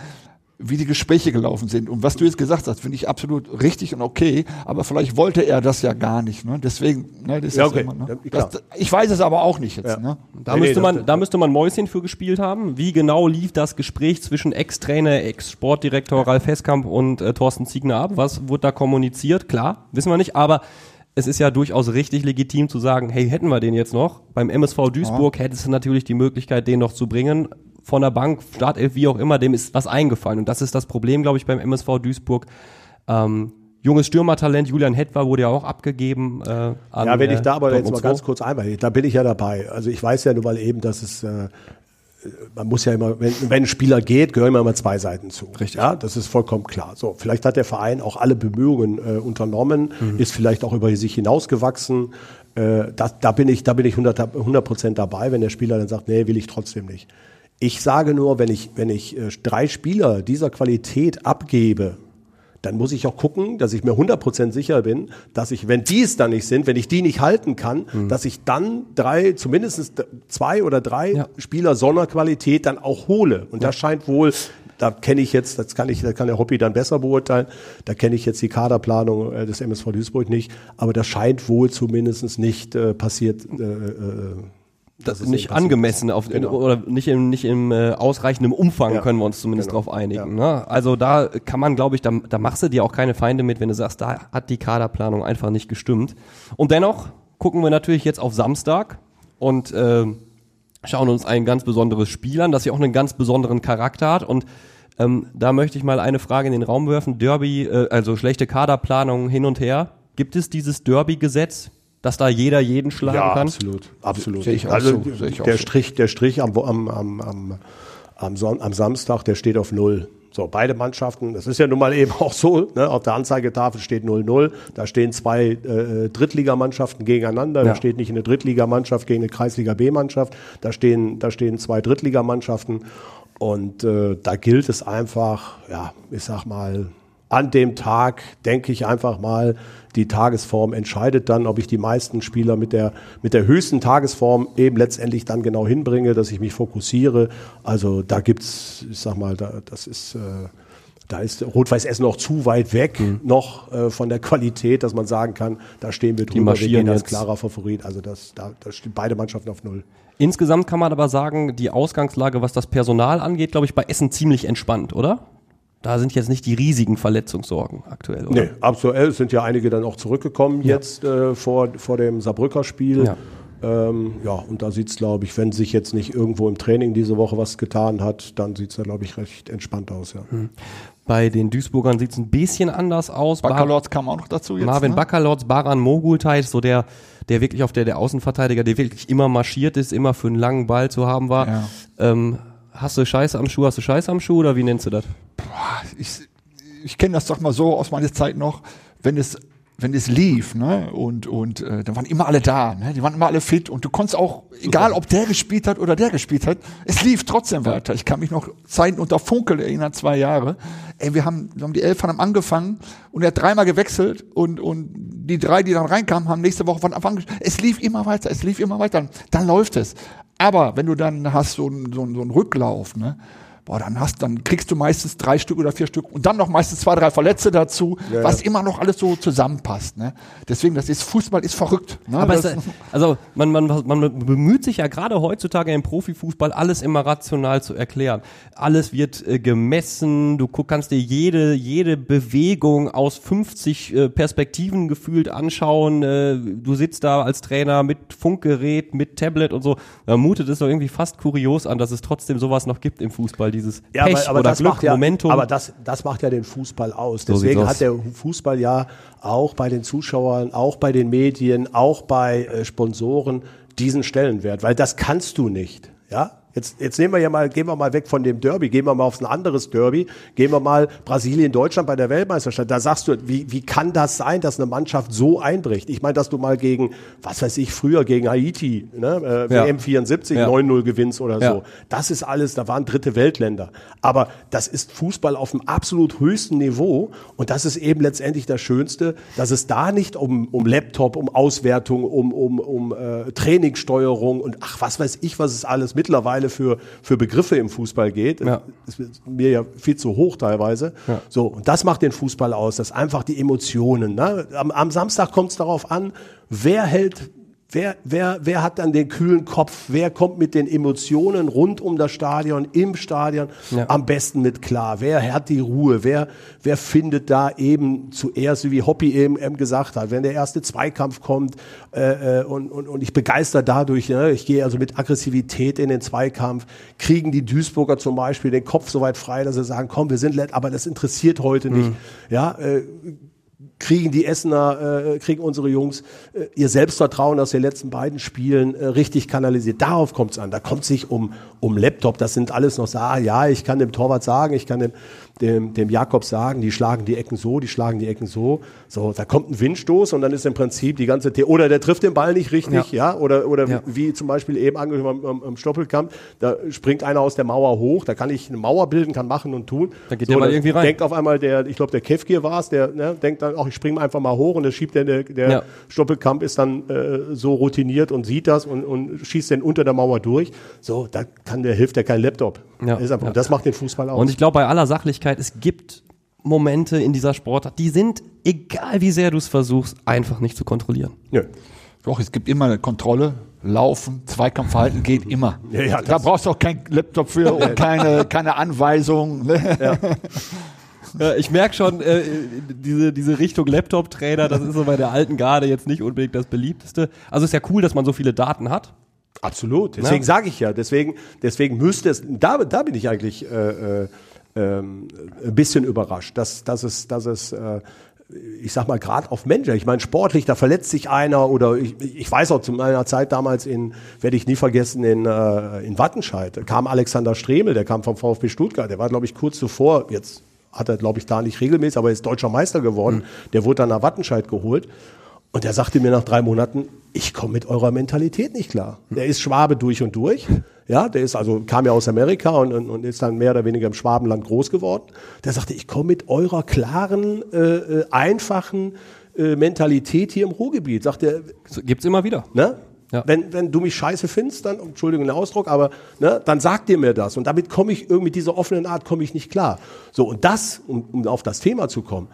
wie die Gespräche gelaufen sind. Und was du jetzt gesagt hast, finde ich absolut richtig und okay. Aber vielleicht wollte er das ja gar nicht. Ne? Deswegen, ne, das ist Ja, okay. immer, ne? Ja, das, ich weiß es aber auch nicht jetzt. Ja. Ne? Da, Nee, müsste nee, man, da müsste man Mäuschen für gespielt haben. Wie genau lief das Gespräch zwischen Ex-Trainer, Ex-Sportdirektor Ralf Heskamp und äh, Thorsten Ziegner ab? Was wurde da kommuniziert? Klar, wissen wir nicht, aber es ist ja durchaus richtig legitim zu sagen, hey, hätten wir den jetzt noch? Beim MSV Duisburg hättest du natürlich die Möglichkeit, den noch zu bringen. Von der Bank, Startelf, wie auch immer, dem ist was eingefallen. Und das ist das Problem, glaube ich, beim MSV Duisburg. Ähm, junges Stürmertalent, Julian Hetwer wurde ja auch abgegeben. Äh, an, Ja, wenn ich äh, da aber jetzt Dortmund mal ganz 2. kurz einmal, da bin ich ja dabei. Also ich weiß ja nun mal eben, dass es, äh, man muss ja immer, wenn, wenn ein Spieler geht, gehören immer zwei Seiten zu. Richtig. Ja, das ist vollkommen klar. So, vielleicht hat der Verein auch alle Bemühungen äh, unternommen, ist vielleicht auch über sich hinausgewachsen. Äh, da, da bin ich, da bin ich 100 100 Prozent dabei, wenn der Spieler dann sagt, nee, will ich trotzdem nicht. Ich sage nur, wenn ich, wenn ich äh, drei Spieler dieser Qualität abgebe, dann muss ich auch gucken, dass ich mir 100% sicher bin, dass ich, wenn die es dann nicht sind, wenn ich die nicht halten kann, dass ich dann drei, zumindest zwei oder drei Ja. Spieler Sonderqualität dann auch hole. Und das scheint wohl, da kenne ich jetzt, das kann ich, da kann der Hobby dann besser beurteilen, da kenne ich jetzt die Kaderplanung äh, des MSV Duisburg nicht, aber das scheint wohl zumindest nicht äh, passiert, äh, äh, das es nicht angemessen auf, Genau. oder nicht im, nicht im äh, ausreichenden Umfang Ja. können wir uns zumindest Genau. drauf einigen. Ne? Also da kann man, glaube ich, da, da machst du dir auch keine Feinde mit, wenn du sagst, da hat die Kaderplanung einfach nicht gestimmt. Und dennoch gucken wir natürlich jetzt auf Samstag und äh, schauen uns ein ganz besonderes Spiel an, das ja auch einen ganz besonderen Charakter hat und ähm, da möchte ich mal eine Frage in den Raum werfen. Derby, äh, also schlechte Kaderplanung hin und her. Gibt es dieses Derby-Gesetz, dass da jeder jeden schlagen Ja, kann? absolut, absolut. Sehe ich auch also so, ich auch der so. Strich, der Strich am, am, am, am, am, Son am Samstag, der steht auf Null. So, beide Mannschaften, das ist ja nun mal eben auch so, ne, auf der Anzeigetafel steht 0-0, da stehen zwei äh, Drittligamannschaften gegeneinander, Ja. da steht nicht eine Drittligamannschaft gegen eine Kreisliga B-Mannschaft, da stehen, da stehen zwei Drittligamannschaften und äh, da gilt es einfach, ja, ich sag mal, an dem Tag denke ich einfach mal, die Tagesform entscheidet dann, ob ich die meisten Spieler mit der, mit der höchsten Tagesform eben letztendlich dann genau hinbringe, dass ich mich fokussiere. Also da gibt's, ich sag mal, da, das ist, äh, da ist Rot-Weiß Essen noch zu weit weg, noch äh, von der Qualität, dass man sagen kann, da stehen wir drüber, wir marschieren gehen als klarer Favorit. Also das, da, da stehen beide Mannschaften auf Null. Insgesamt kann man aber sagen, die Ausgangslage, was das Personal angeht, glaube ich, bei Essen ziemlich entspannt, oder? Da sind jetzt nicht die riesigen Verletzungssorgen aktuell, oder? Nee, aktuell sind ja einige dann auch zurückgekommen jetzt äh, vor, vor dem Saarbrücker Spiel. Ja. Ähm, ja, und da sieht's, glaube ich, wenn sich jetzt nicht irgendwo im Training diese Woche was getan hat, dann sieht's da, glaube ich, recht entspannt aus. Ja. Bei den Duisburgern sieht's ein bisschen anders aus. Baccalords kam auch noch dazu jetzt. Marvin ne? Baccalords, Baran Mogultai, so der, der wirklich auf der, der Außenverteidiger, der wirklich immer marschiert ist, immer für einen langen Ball zu haben war. Ja. Ähm, hast du Scheiße am Schuh, hast du Scheiße am Schuh oder wie nennst du das? ich, ich kenne das doch mal so aus meiner Zeit noch, wenn es wenn es lief, ne, und und äh, dann waren immer alle da, ne, die waren immer alle fit und du konntest auch, egal ob der gespielt hat oder der gespielt hat, es lief trotzdem weiter. Ich kann mich noch Zeiten unter Funkel erinnern, zwei Jahre. Ey, wir haben, wir haben die elf haben angefangen und er hat dreimal gewechselt und und die drei, die dann reinkamen, haben nächste Woche von Anfang an. Es lief immer weiter, es lief immer weiter, dann läuft es. Aber wenn du dann hast so einen so einen, Rücklauf, ne, boah, dann hast, dann kriegst du meistens drei Stück oder vier Stück und dann noch meistens zwei, drei Verletzte dazu, was immer noch alles so zusammenpasst. Ne? Deswegen, das ist Fußball ist verrückt. Ne? Aber das, also man, man, man bemüht sich ja gerade heutzutage im Profifußball alles immer rational zu erklären. Alles wird äh, gemessen, du guck, kannst dir jede, jede Bewegung aus 50 äh, Perspektiven gefühlt anschauen. Äh, du sitzt da als Trainer mit Funkgerät, mit Tablet und so. Da mutet es doch irgendwie fast kurios an, dass es trotzdem sowas noch gibt im Fußball, dieses Pech oder das Glück, macht ja, Momentum. Aber das, das macht ja den Fußball aus. So Deswegen sieht's hat der Fußball ja auch bei den Zuschauern, auch bei den Medien, auch bei äh, Sponsoren diesen Stellenwert, weil das kannst du nicht. Ja, Jetzt, jetzt nehmen wir ja mal, gehen wir mal weg von dem Derby, gehen wir mal auf ein anderes Derby, gehen wir mal Brasilien, Deutschland bei der Weltmeisterschaft. Da sagst du, wie, wie kann das sein, dass eine Mannschaft so einbricht? Ich meine, dass du mal gegen, was weiß ich, früher gegen Haiti, ne, äh, Ja. WM 74, Ja. 9-0 gewinnst oder Ja. so. Das ist alles, da waren dritte Weltländer. Aber das ist Fußball auf dem absolut höchsten Niveau. Und das ist eben letztendlich das Schönste, dass es da nicht um, um Laptop, um Auswertung, um, um, um äh, Trainingssteuerung und ach, was weiß ich, was es alles mittlerweile für, für Begriffe im Fußball geht. Ja. Das ist mir ja viel zu hoch teilweise. So, und das macht den Fußball aus, das einfach die Emotionen. Ne? Am, am Samstag kommt es darauf an, wer hält Wer, wer, wer hat dann den kühlen Kopf? Wer kommt mit den Emotionen rund um das Stadion, im Stadion Ja. am besten mit klar? Wer hat die Ruhe? Wer, wer findet da eben zuerst, wie Hoppy eben, eben gesagt hat, wenn der erste Zweikampf kommt äh, äh, und, und, und ich begeister dadurch, ne? ich gehe also mit Aggressivität in den Zweikampf, kriegen die Duisburger zum Beispiel den Kopf so weit frei, dass sie sagen, komm, wir sind, let- aber das interessiert heute nicht. Ja, äh, kriegen die Essener, äh, kriegen unsere Jungs äh, ihr Selbstvertrauen aus den letzten beiden Spielen äh, richtig kanalisiert. Darauf kommt es an. Da kommt es nicht um, um Laptop. Das sind alles noch ah, ja, ich kann dem Torwart sagen, ich kann dem, dem, dem Jakob sagen, die schlagen die Ecken so, die schlagen die Ecken so. So, da kommt ein Windstoß und dann ist im Prinzip die ganze, The oder der trifft den Ball nicht richtig, ja, oder, oder Ja. wie zum Beispiel eben angesprochen am, am, am Stoppelkamp, da springt einer aus der Mauer hoch, da kann ich eine Mauer bilden, kann machen und tun. Da geht der Ball dann irgendwie rein. Denkt auf einmal der, ich glaube der Kevkir war es, der ne, denkt dann, ach, ich springe einfach mal hoch und der schiebt der, der, der Ja. Stoppelkamp ist dann äh, so routiniert und sieht das und, und schießt den unter der Mauer durch. So, da kann der, hilft der kein Laptop. Ja, Ist einfach, ja. Das macht den Fußball aus. Und ich glaube, bei aller Sachlichkeit, es gibt Momente in dieser Sportart, die sind, egal wie sehr du es versuchst, einfach nicht zu kontrollieren. Nö. doch, es gibt immer eine Kontrolle. Laufen, Zweikampfverhalten geht immer. Ja, ja, da brauchst du auch kein Laptop für und keine, keine Anweisung. Ne? Ja, ich merke schon, äh, diese, diese Richtung Laptop-Trainer, das ist so bei der alten Garde jetzt nicht unbedingt das beliebteste. Also ist ja cool, dass man so viele Daten hat. Absolut. Deswegen Ja. sage ich ja, deswegen, deswegen müsste es, da, da bin ich eigentlich äh, äh, ähm, ein bisschen überrascht, dass, dass es, dass es äh, ich sag mal, gerade auf Manager. Ich meine, sportlich, da verletzt sich einer oder ich, ich weiß auch zu meiner Zeit damals in, werde ich nie vergessen, in, äh, in Wattenscheid, kam Alexander Stremel, der kam vom VfB Stuttgart, der war, glaube ich, kurz zuvor, jetzt hat er, glaube ich, da nicht regelmäßig, aber er ist deutscher Meister geworden. Der wurde dann nach Wattenscheid geholt. Und er sagte mir nach drei Monaten, ich komme mit eurer Mentalität nicht klar. Der ist Schwabe durch und durch. Ja, der ist also, kam ja aus Amerika und, und, und ist dann mehr oder weniger im Schwabenland groß geworden. Der sagte, ich komme mit eurer klaren, äh, äh, einfachen äh, Mentalität hier im Ruhrgebiet. Sagt er, gibt's immer wieder. Ne? Ja. Wenn, wenn du mich scheiße findest, dann, Entschuldigung den Ausdruck, aber ne, dann sag dir mir das. Und damit komme ich irgendwie, mit dieser offenen Art komme ich nicht klar. So, und das, um, um auf das Thema zu kommen,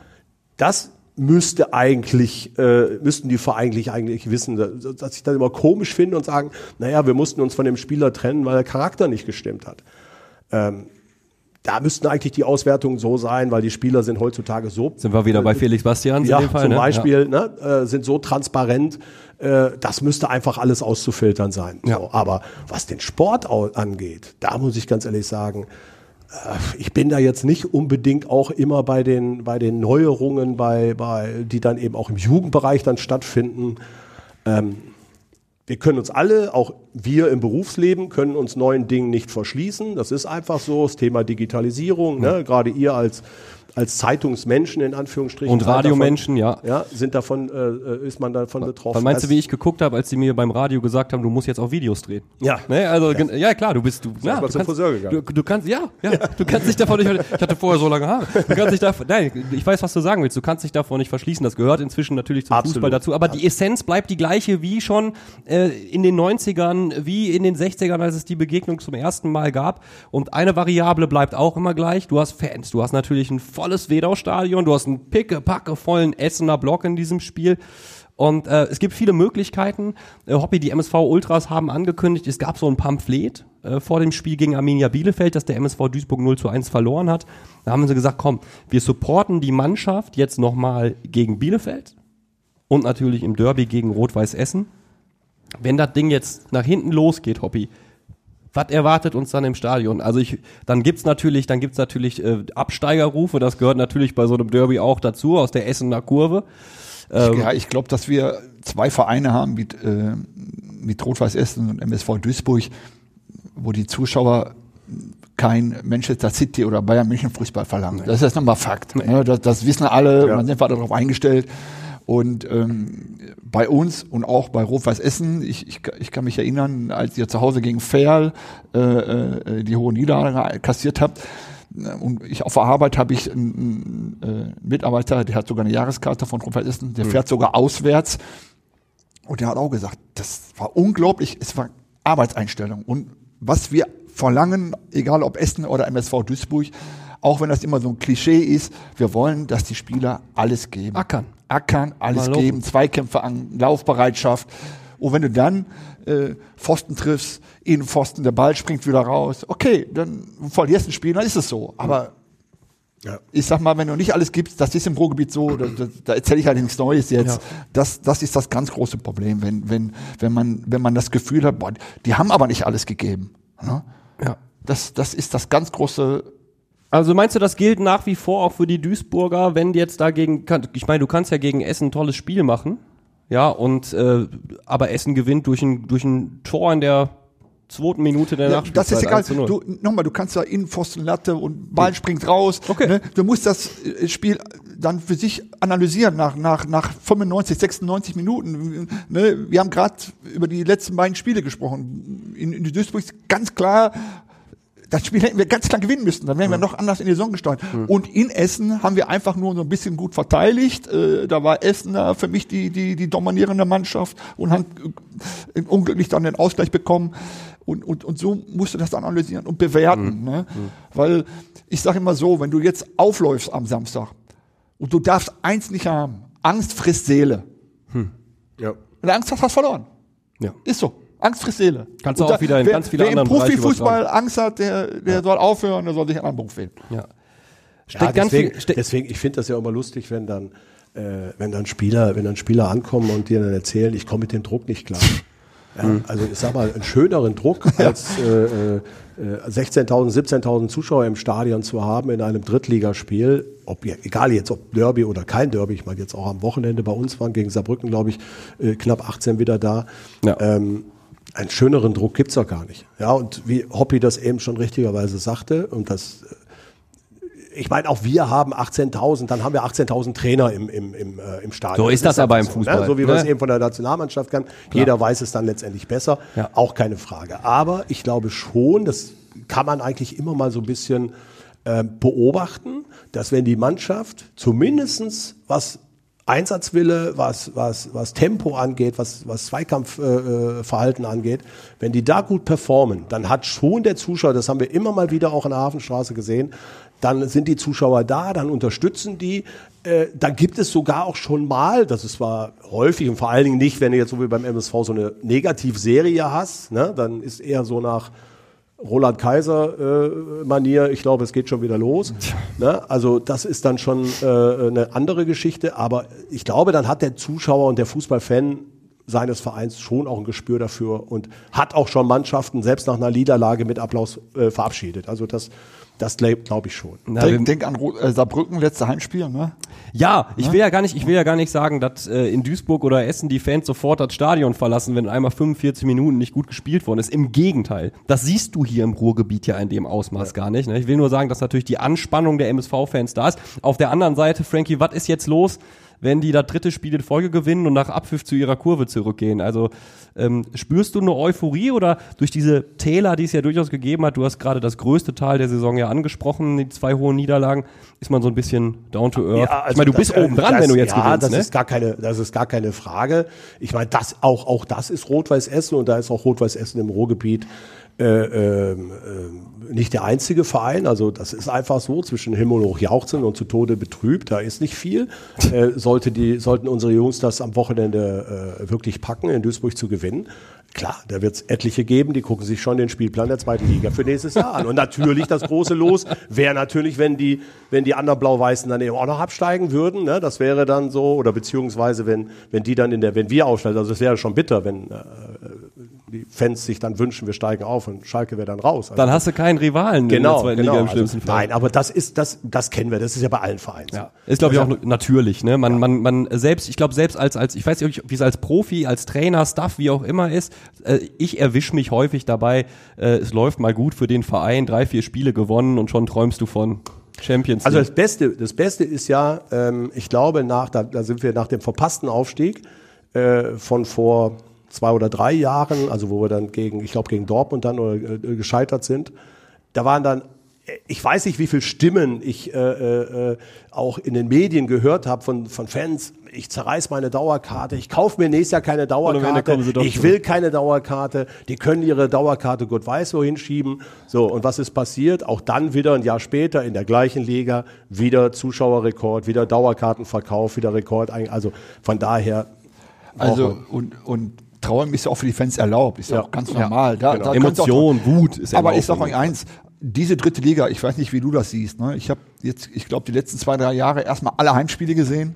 das müsste eigentlich, äh, müssten die eigentlich, eigentlich wissen, dass ich das immer komisch finde und sagen, naja, wir mussten uns von dem Spieler trennen, weil der Charakter nicht gestimmt hat. Ähm, da müssten eigentlich die Auswertungen so sein, weil die Spieler sind heutzutage so. Sind wir wieder bei Felix Bastians ja, Fall, zum ne? Beispiel, ne, äh, sind so transparent, äh, das müsste einfach alles auszufiltern sein. Ja. So, aber was den Sport angeht, da muss ich ganz ehrlich sagen, äh, ich bin da jetzt nicht unbedingt auch immer bei den, bei den Neuerungen, bei, bei, die dann eben auch im Jugendbereich dann stattfinden. Ähm, wir können uns alle, auch wir im Berufsleben, können uns neuen Dingen nicht verschließen. Das ist einfach so. Das Thema Digitalisierung, ne? gerade ihr als, als Zeitungsmenschen in Anführungsstrichen. Und Radiomenschen, ja. ja. Sind davon, äh, ist man davon betroffen. Was meinst du, Das- wie ich geguckt habe, als sie mir beim Radio gesagt haben, du musst jetzt auch Videos drehen? Ja. Ne, also ja. ja klar, du bist du. Ja, mal du zum kannst, Friseur gegangen. Du, du kannst ja, ja, du kannst dich davon nicht. Ich hatte vorher so lange Haare. Du kannst dich davon. Nein, ich weiß, was du sagen willst. Du kannst dich davon nicht verschließen. Das gehört inzwischen natürlich zum Absolut. Fußball dazu. Aber die Essenz bleibt die gleiche wie schon äh, in den 90ern, wie in den 60ern, als es die Begegnung zum ersten Mal gab. Und eine Variable bleibt auch immer gleich. Du hast Fans. Du hast natürlich ein volles Wedau-Stadion. Du hast einen picke, packe vollen Essener Block in diesem Spiel. Und äh, es gibt viele Möglichkeiten. Äh, Hobby, die MSV Ultras haben angekündigt, es gab so ein Pamphlet äh, vor dem Spiel gegen Arminia Bielefeld, das der MSV Duisburg 0 zu 1 verloren hat. Da haben sie gesagt, komm, wir supporten die Mannschaft jetzt nochmal gegen Bielefeld und natürlich im Derby gegen Rot-Weiß Essen. Wenn das Ding jetzt nach hinten losgeht, Hobby, was erwartet uns dann im Stadion? Also ich, dann gibt's natürlich, dann gibt's natürlich äh, Absteigerrufe. Das gehört natürlich bei so einem Derby auch dazu aus der Essener Kurve. Ähm, ja, ich glaube, dass wir zwei Vereine haben mit, äh, mit Rot-Weiß Essen und MSV Duisburg, wo die Zuschauer kein Manchester City oder Bayern München Fußball verlangen. Das ist nochmal Fakt. Ne? Das, das wissen alle und dann sind wir darauf eingestellt. Und ähm, bei uns und auch bei Rot-Weiß Essen, ich, ich, ich kann mich erinnern, als ihr zu Hause gegen Ferl äh, äh, die hohe Niederlage kassiert habt, und ich auf der Arbeit habe ich einen, einen äh, Mitarbeiter, der hat sogar eine Jahreskarte von Rot-Weiß Essen, der fährt sogar auswärts. Und der hat auch gesagt, das war unglaublich, es war Arbeitseinstellung. Und was wir verlangen, egal ob Essen oder MSV Duisburg, auch wenn das immer so ein Klischee ist, wir wollen, dass die Spieler alles geben. Ackern. Ackern, alles geben, Zweikämpfe an, Laufbereitschaft. Und wenn du dann äh, Pfosten triffst, Innenpfosten, der Ball springt wieder raus, okay, dann verlierst du ein Spiel, dann ist es so. Aber Ja. ich sag mal, wenn du nicht alles gibst, das ist im Ruhrgebiet so, da, da, da erzähle ich halt nichts Neues jetzt. Ja. Das, das ist das ganz große Problem, wenn, wenn, wenn, man, wenn man das Gefühl hat, boah, die haben aber nicht alles gegeben. Ne? ja. Das, das ist das ganz große Also meinst du, das gilt nach wie vor auch für die Duisburger, wenn die jetzt dagegen, ich meine, du kannst ja gegen Essen ein tolles Spiel machen, ja, und äh, aber Essen gewinnt durch ein, durch ein Tor in der zweiten Minute der Ja, das ist egal. 1 zu 0. Du, nochmal, du kannst da Innenpfosten, Latte und Ball springt raus. Okay. Ne? Du musst das äh, Spiel dann für sich analysieren nach, nach, nach 95, 96 Minuten. Ne? Wir haben gerade über die letzten beiden Spiele gesprochen. In, in Duisburg ist ganz klar, das Spiel hätten wir ganz klar gewinnen müssen. Dann wären wir noch anders in die Saison gestartet. Und in Essen haben wir einfach nur so ein bisschen gut verteidigt. Äh, da war Essen da für mich die, die, die dominierende Mannschaft und hat äh, unglücklich dann den Ausgleich bekommen. Und, und, und so musst du das analysieren und bewerten. Ne? Weil ich sage immer so, wenn du jetzt aufläufst am Samstag und du darfst eins nicht haben, Angst frisst Seele. Ja. Wenn du Angst hast, hast du verloren. Ja. Ist so. Angst frisst Seele. Kannst du auch wieder in wer, ganz viele Wer im anderen Bereiche Profifußball Angst hat, der, der soll aufhören, der soll sich einen anderen Beruf wählen. ja. Steckt Ja, ganz deswegen, viel, ste deswegen, ich finde das ja immer lustig, wenn dann, äh, wenn dann Spieler, wenn dann Spieler ankommen und dir dann erzählen, ich komme mit dem Druck nicht klar. Ja, also ich sag mal, einen schöneren Druck als äh, äh, 16.000, 17.000 Zuschauer im Stadion zu haben in einem Drittligaspiel, ob ja- egal jetzt ob Derby oder kein Derby, ich meine jetzt auch am Wochenende bei uns waren gegen Saarbrücken, glaube ich, äh, knapp 18 wieder da. Ja. Ähm, einen schöneren Druck gibt's doch gar nicht. Ja, und wie Hoppi das eben schon richtigerweise sagte, und das ich meine, auch wir haben 18.000, dann haben wir 18.000 Trainer im, im, im, äh, im Stadion. So ist das aber einfach im Fußball, Ne? So wie wir ne? es eben von der Nationalmannschaft kennen. Jeder weiß es dann letztendlich besser. Ja. Auch keine Frage. Aber ich glaube schon, das kann man eigentlich immer mal so ein bisschen äh, beobachten, dass wenn die Mannschaft zumindestens was Einsatzwille, was, was, was Tempo angeht, was, was Zweikampfverhalten äh, Verhalten angeht, wenn die da gut performen, dann hat schon der Zuschauer, das haben wir immer mal wieder auch in der Hafenstraße gesehen, dann sind die Zuschauer da, dann unterstützen die. Äh, dann gibt es sogar auch schon mal, das ist zwar häufig und vor allen Dingen nicht, wenn du jetzt so wie beim MSV so eine Negativserie hast, ne, dann ist eher so nach Roland Kaiser-Manier, ich glaube, es geht schon wieder los. Ne? Also das ist dann schon äh, eine andere Geschichte, aber ich glaube, dann hat der Zuschauer und der Fußballfan seines Vereins schon auch ein Gespür dafür und hat auch schon Mannschaften selbst nach einer Niederlage mit Applaus äh, verabschiedet. Also das, das glaube glaub ich schon. Na, Denk, denk an Ro- äh, Saarbrücken, letzte Heimspiel, ne? Ja, ich will ja gar nicht, ich will ja gar nicht sagen, dass äh, in Duisburg oder Essen die Fans sofort das Stadion verlassen, wenn einmal 45 Minuten nicht gut gespielt worden ist. Im Gegenteil. Das siehst du hier im Ruhrgebiet ja in dem Ausmaß gar nicht. Ne? Ich will nur sagen, dass natürlich die Anspannung der MSV-Fans da ist. Auf der anderen Seite, Frankie, was ist jetzt los? Wenn die das dritte Spiel in Folge gewinnen und nach Abpfiff zu ihrer Kurve zurückgehen. Also ähm, spürst du eine Euphorie oder durch diese Täler, die es ja durchaus gegeben hat, du hast gerade das größte Teil der Saison ja angesprochen, die zwei hohen Niederlagen, ist man so ein bisschen down to earth. Ja, also ich meine, du das, bist oben dran, das, wenn du jetzt ja, gewinnst. das ne? ist gar keine, das ist gar keine Frage. Ich meine, das auch, auch das ist Rot-Weiß Essen und da ist auch Rot-Weiß Essen im Ruhrgebiet äh, ähm, äh, nicht der einzige Verein. Also das ist einfach so zwischen Himmel hoch jauchzen und zu Tode betrübt. Da ist nicht viel. Äh, sollte die, sollten unsere Jungs das am Wochenende äh, wirklich packen, in Duisburg zu gewinnen. Klar, da wird es etliche geben, die gucken sich schon den Spielplan der zweiten Liga für nächstes Jahr an. Und natürlich das große Los wäre natürlich, wenn die, wenn die anderen Blau-Weißen dann eben auch noch absteigen würden. Ne? Das wäre dann so, oder beziehungsweise wenn, wenn die dann in der, wenn wir aufsteigen, also es wäre schon bitter, wenn äh, die Fans sich dann wünschen, wir steigen auf und Schalke wäre dann raus. Also Dann hast du keinen Rivalen in der genau, zweiten genau. Liga im Also, schlimmsten Fall. nein, aber das ist, das, das kennen wir, das ist ja bei allen Vereinen. Ja, ist glaube ich auch natürlich, ne? Man, man, man selbst, ich glaube selbst als als ich weiß nicht, wie es als Profi, als Trainer, Staff, wie auch immer ist, äh, ich erwische mich häufig dabei, äh, es läuft mal gut für den Verein, drei, vier Spiele gewonnen und schon träumst du von Champions Also League. das Beste, das Beste ist ja, ähm, ich glaube, nach, da, da sind wir nach dem verpassten Aufstieg äh, von vor zwei oder drei Jahren, also wo wir dann gegen, ich glaube gegen Dortmund dann oder, äh, gescheitert sind, da waren dann, äh, ich weiß nicht, wie viele Stimmen ich äh, äh, auch in den Medien gehört habe von, von Fans. Ich zerreiß meine Dauerkarte, ich kaufe mir nächstes Jahr keine Dauerkarte, ich will keine Dauerkarte, die können ihre Dauerkarte Gott weiß wohin schieben. So, und was ist passiert? Auch dann wieder ein Jahr später in der gleichen Liga wieder Zuschauerrekord, wieder Dauerkartenverkauf, wieder Rekord. Also von daher. Also und, und Trauern ist ja auch für die Fans erlaubt, ist ja, auch ganz normal. Da, genau. da du auch- Emotion, Wut ist Aber ich sag euch eins, diese dritte Liga, ich weiß nicht, wie du das siehst. Ne? Ich habe jetzt, ich glaube, die letzten zwei, drei Jahre erstmal alle Heimspiele gesehen.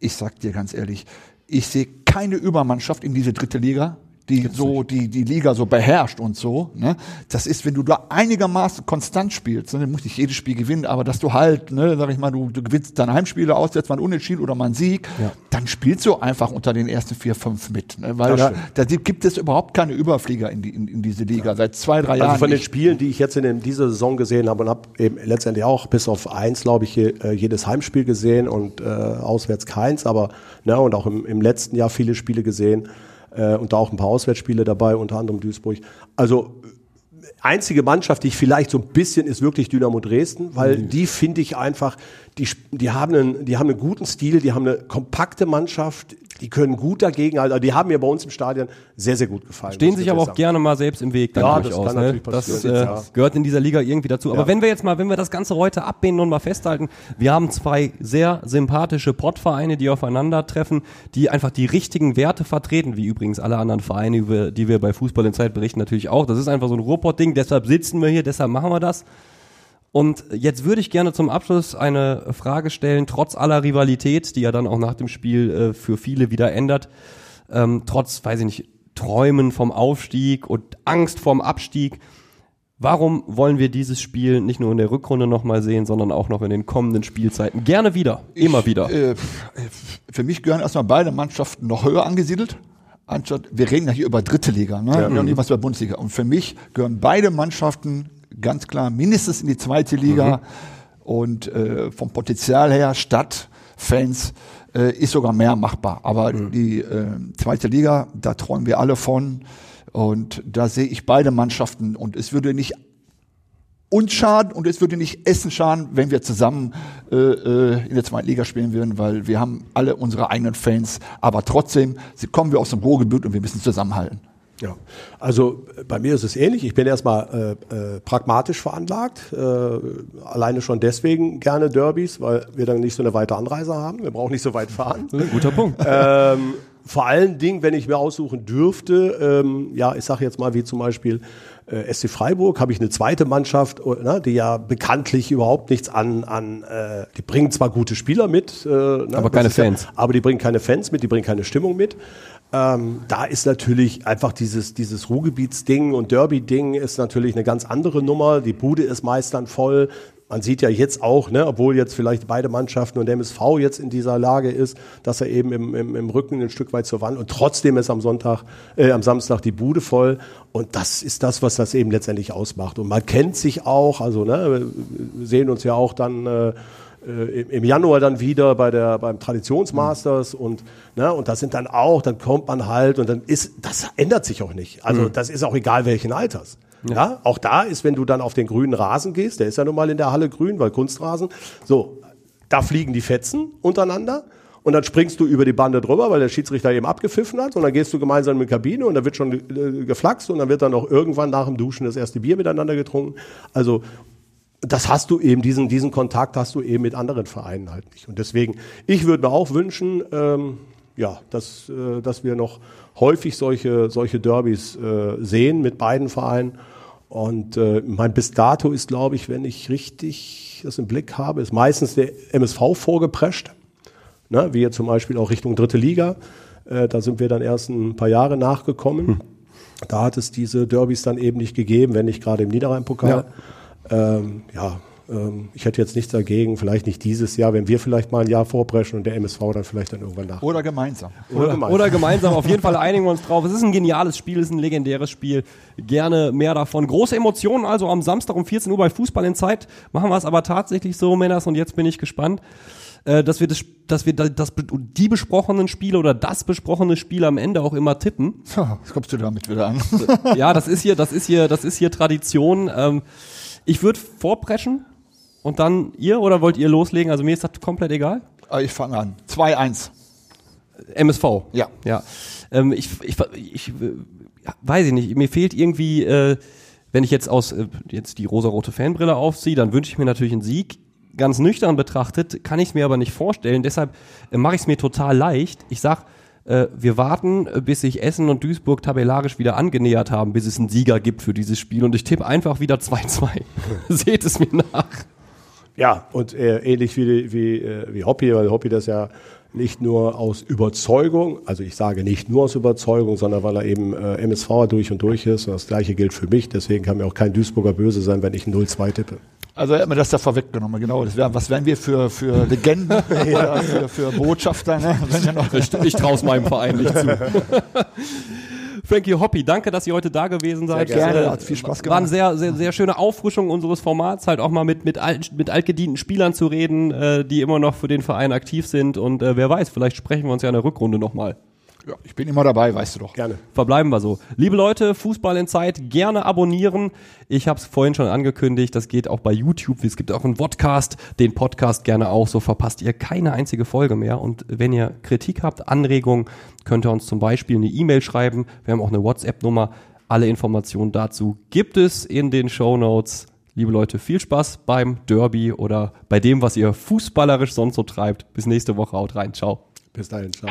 Ich sag dir ganz ehrlich, ich sehe keine Übermannschaft in diese dritte Liga, die so die die Liga so beherrscht und so. Ne? Das ist, wenn du da einigermaßen konstant spielst, ne? dann musst nicht jedes Spiel gewinnen, aber dass du halt, ne, sag ich mal, du, du gewinnst deine Heimspiele, auswärts mal ein Unentschieden oder mal einen Sieg, dann spielst du einfach unter den ersten vier, fünf mit. Ne? Weil da, da gibt es überhaupt keine Überflieger in, die, in, in diese Liga seit zwei, drei Jahren. Also von den. Spielen, die ich jetzt in dieser Saison gesehen habe und habe eben letztendlich auch bis auf eins, glaube ich, äh, jedes Heimspiel gesehen und äh, auswärts keins, aber ne, und auch im, im letzten Jahr viele Spiele gesehen äh, und da auch ein paar Auswärtsspiele dabei, unter anderem Duisburg. Also äh, einzige Mannschaft, die ich vielleicht so ein bisschen ist wirklich Dynamo Dresden, weil die finde ich einfach, die, die, haben einen, die haben einen guten Stil, die haben eine kompakte Mannschaft, die können gut dagegen, also die haben mir bei uns im Stadion sehr, sehr gut gefallen. Stehen sich aber auch sagen. gerne mal selbst im Weg dann Ja, das kann ne? natürlich Das äh, gehört in dieser Liga irgendwie dazu. Aber Ja. wenn wir jetzt mal, wenn wir das Ganze heute abbinden und mal festhalten, wir haben zwei sehr sympathische Pottvereine, die aufeinandertreffen, die einfach die richtigen Werte vertreten, wie übrigens alle anderen Vereine, über die wir bei Fußball in Zeit berichten, natürlich auch. Das ist einfach so ein Ruhrpott-Ding, deshalb sitzen wir hier, deshalb machen wir das. Und jetzt würde ich gerne zum Abschluss eine Frage stellen, trotz aller Rivalität, die ja dann auch nach dem Spiel äh, für viele wieder ändert, ähm, trotz, weiß ich nicht, Träumen vom Aufstieg und Angst vorm Abstieg. Warum wollen wir dieses Spiel nicht nur in der Rückrunde nochmal sehen, sondern auch noch in den kommenden Spielzeiten? Gerne wieder, immer wieder. Äh, für mich gehören erstmal beide Mannschaften noch höher angesiedelt. Anstatt, wir reden ja hier über dritte Liga, ne? Ja. nicht was über Bundesliga. Und für mich gehören beide Mannschaften ganz klar mindestens in die zweite Liga. Und äh, vom Potenzial her, Stadt, Fans, äh, ist sogar mehr machbar. Aber die äh, zweite Liga, da träumen wir alle von. Und da sehe ich beide Mannschaften. Und es würde nicht uns schaden und es würde nicht Essen schaden, wenn wir zusammen äh, äh, in der zweiten Liga spielen würden, weil wir haben alle unsere eigenen Fans, aber trotzdem sie kommen wir aus dem Ruhrgebiet und wir müssen zusammenhalten. Ja, also äh, bei mir ist es ähnlich. Ich bin erstmal äh, äh, pragmatisch veranlagt. Äh, alleine schon deswegen gerne Derbys, weil wir dann nicht so eine weite Anreise haben. Wir brauchen nicht so weit fahren. Guter Punkt. ähm, vor allen Dingen, wenn ich mir aussuchen dürfte, ähm, ja, ich sage jetzt mal wie zum Beispiel äh, SC Freiburg, habe ich eine zweite Mannschaft, äh, ne, die ja bekanntlich überhaupt nichts an, an äh, die bringen zwar gute Spieler mit, äh, ne, Aber keine Fans. Ja, aber die bringen keine Fans mit, die bringen keine Stimmung mit. Ähm, da ist natürlich einfach dieses, dieses Ruhrgebietsding und Derby-Ding ist natürlich eine ganz andere Nummer. Die Bude ist meist dann voll. Man sieht ja jetzt auch, ne, obwohl jetzt vielleicht beide Mannschaften und der MSV jetzt in dieser Lage ist, dass er eben im, im, im Rücken ein Stück weit zur Wand und trotzdem ist am Sonntag, äh, am Samstag die Bude voll. Und das ist das, was das eben letztendlich ausmacht. Und man kennt sich auch, also ne, wir sehen uns ja auch dann äh, im- im Januar dann wieder bei der, beim Traditionsmasters und, ne, und das sind dann auch, dann kommt man halt und dann ist, das ändert sich auch nicht. Also das ist auch egal welchen Alters. Ja. auch da ist, wenn du dann auf den grünen Rasen gehst, der ist ja nun mal in der Halle grün, weil Kunstrasen, so, da fliegen die Fetzen untereinander und dann springst du über die Bande drüber, weil der Schiedsrichter eben abgepfiffen hat und dann gehst du gemeinsam in die Kabine und da wird schon äh, geflaxt und dann wird dann auch irgendwann nach dem Duschen das erste Bier miteinander getrunken. Also das hast du eben, diesen, diesen Kontakt hast du eben mit anderen Vereinen halt nicht. Und deswegen, ich würde mir auch wünschen, ähm, ja, dass, äh, dass wir noch häufig solche, solche Derbys äh, sehen mit beiden Vereinen. Und äh, mein bis dato ist, glaube ich, wenn ich richtig das im Blick habe, ist meistens der MSV vorgeprescht. Ne, wie jetzt zum Beispiel auch Richtung dritte Liga. Äh, da sind wir dann erst ein paar Jahre nachgekommen. Da hat es diese Derbys dann eben nicht gegeben, wenn nicht gerade im Niederrhein-Pokal. Ja, ähm, ja ähm, ich hätte jetzt nichts dagegen, vielleicht nicht dieses Jahr, wenn wir vielleicht mal ein Jahr vorpreschen und der MSV dann vielleicht dann irgendwann nach. Oder gemeinsam. Oder gemeinsam. Oder gemeinsam, auf jeden Fall einigen wir uns drauf. Es ist ein geniales Spiel, es ist ein legendäres Spiel. Gerne mehr davon. Große Emotionen also am Samstag um 14 Uhr bei Fußball in Zeit. Machen wir es aber tatsächlich so, Männers, und jetzt bin ich gespannt, äh, dass wir, das, dass wir das, die besprochenen Spiele oder das besprochene Spiel am Ende auch immer tippen. Ja, was kommst du damit wieder an? Ja, das ist hier, das ist hier, das ist hier Tradition. Ähm, ich würde vorpreschen und dann ihr oder wollt ihr loslegen? Also mir ist das komplett egal. Ah, ich fange an. 2-1. MSV. Ja. Ja. Ähm, ich, ich, ich, weiß ich nicht. Mir fehlt irgendwie, äh, wenn ich jetzt aus äh, jetzt die rosarote Fanbrille aufziehe, dann wünsche ich mir natürlich einen Sieg. Ganz nüchtern betrachtet kann ich es mir aber nicht vorstellen. Deshalb äh, mache ich es mir total leicht. Ich sag, äh, wir warten, äh, bis sich Essen und Duisburg tabellarisch wieder angenähert haben, bis es einen Sieger gibt für dieses Spiel. Und ich tippe einfach wieder 2-2. Seht es mir nach. Ja, und äh, ähnlich wie, wie, äh, wie Hoppy, weil Hoppy das ja nicht nur aus Überzeugung, also ich sage nicht nur aus Überzeugung, sondern weil er eben äh, MSV durch und durch ist. Und das gleiche gilt für mich, deswegen kann mir auch kein Duisburger böse sein, wenn ich ein 0-2 tippe. Also er hat mir das da vorweggenommen, genau. Wär, was wären wir für, für Legenden oder für, für Botschafter? Ne? Ich, ich traue es meinem Verein nicht zu. Frankie Hoppy, danke, dass ihr heute da gewesen seid. Sehr gerne, Äh, hat viel Spaß War eine gemacht. sehr, sehr, sehr schöne Auffrischung unseres Formats, halt auch mal mit, mit, alt, mit altgedienten Spielern zu reden, äh, die immer noch für den Verein aktiv sind. Und äh, wer weiß, vielleicht sprechen wir uns ja in der Rückrunde nochmal. Ja, ich bin immer dabei, weißt du doch. Gerne. Verbleiben wir so. Liebe Leute, Fußball in Zeit, gerne abonnieren. Ich habe es vorhin schon angekündigt, das geht auch bei YouTube. Es gibt auch einen Podcast, den Podcast gerne auch, so verpasst ihr keine einzige Folge mehr. Und wenn ihr Kritik habt, Anregungen, könnt ihr uns zum Beispiel eine E-Mail schreiben. Wir haben auch eine WhatsApp-Nummer. Alle Informationen dazu gibt es in den Show Notes. Liebe Leute, viel Spaß beim Derby oder bei dem, was ihr fußballerisch sonst so treibt. Bis nächste Woche, haut rein. Ciao. Bis dahin, ciao.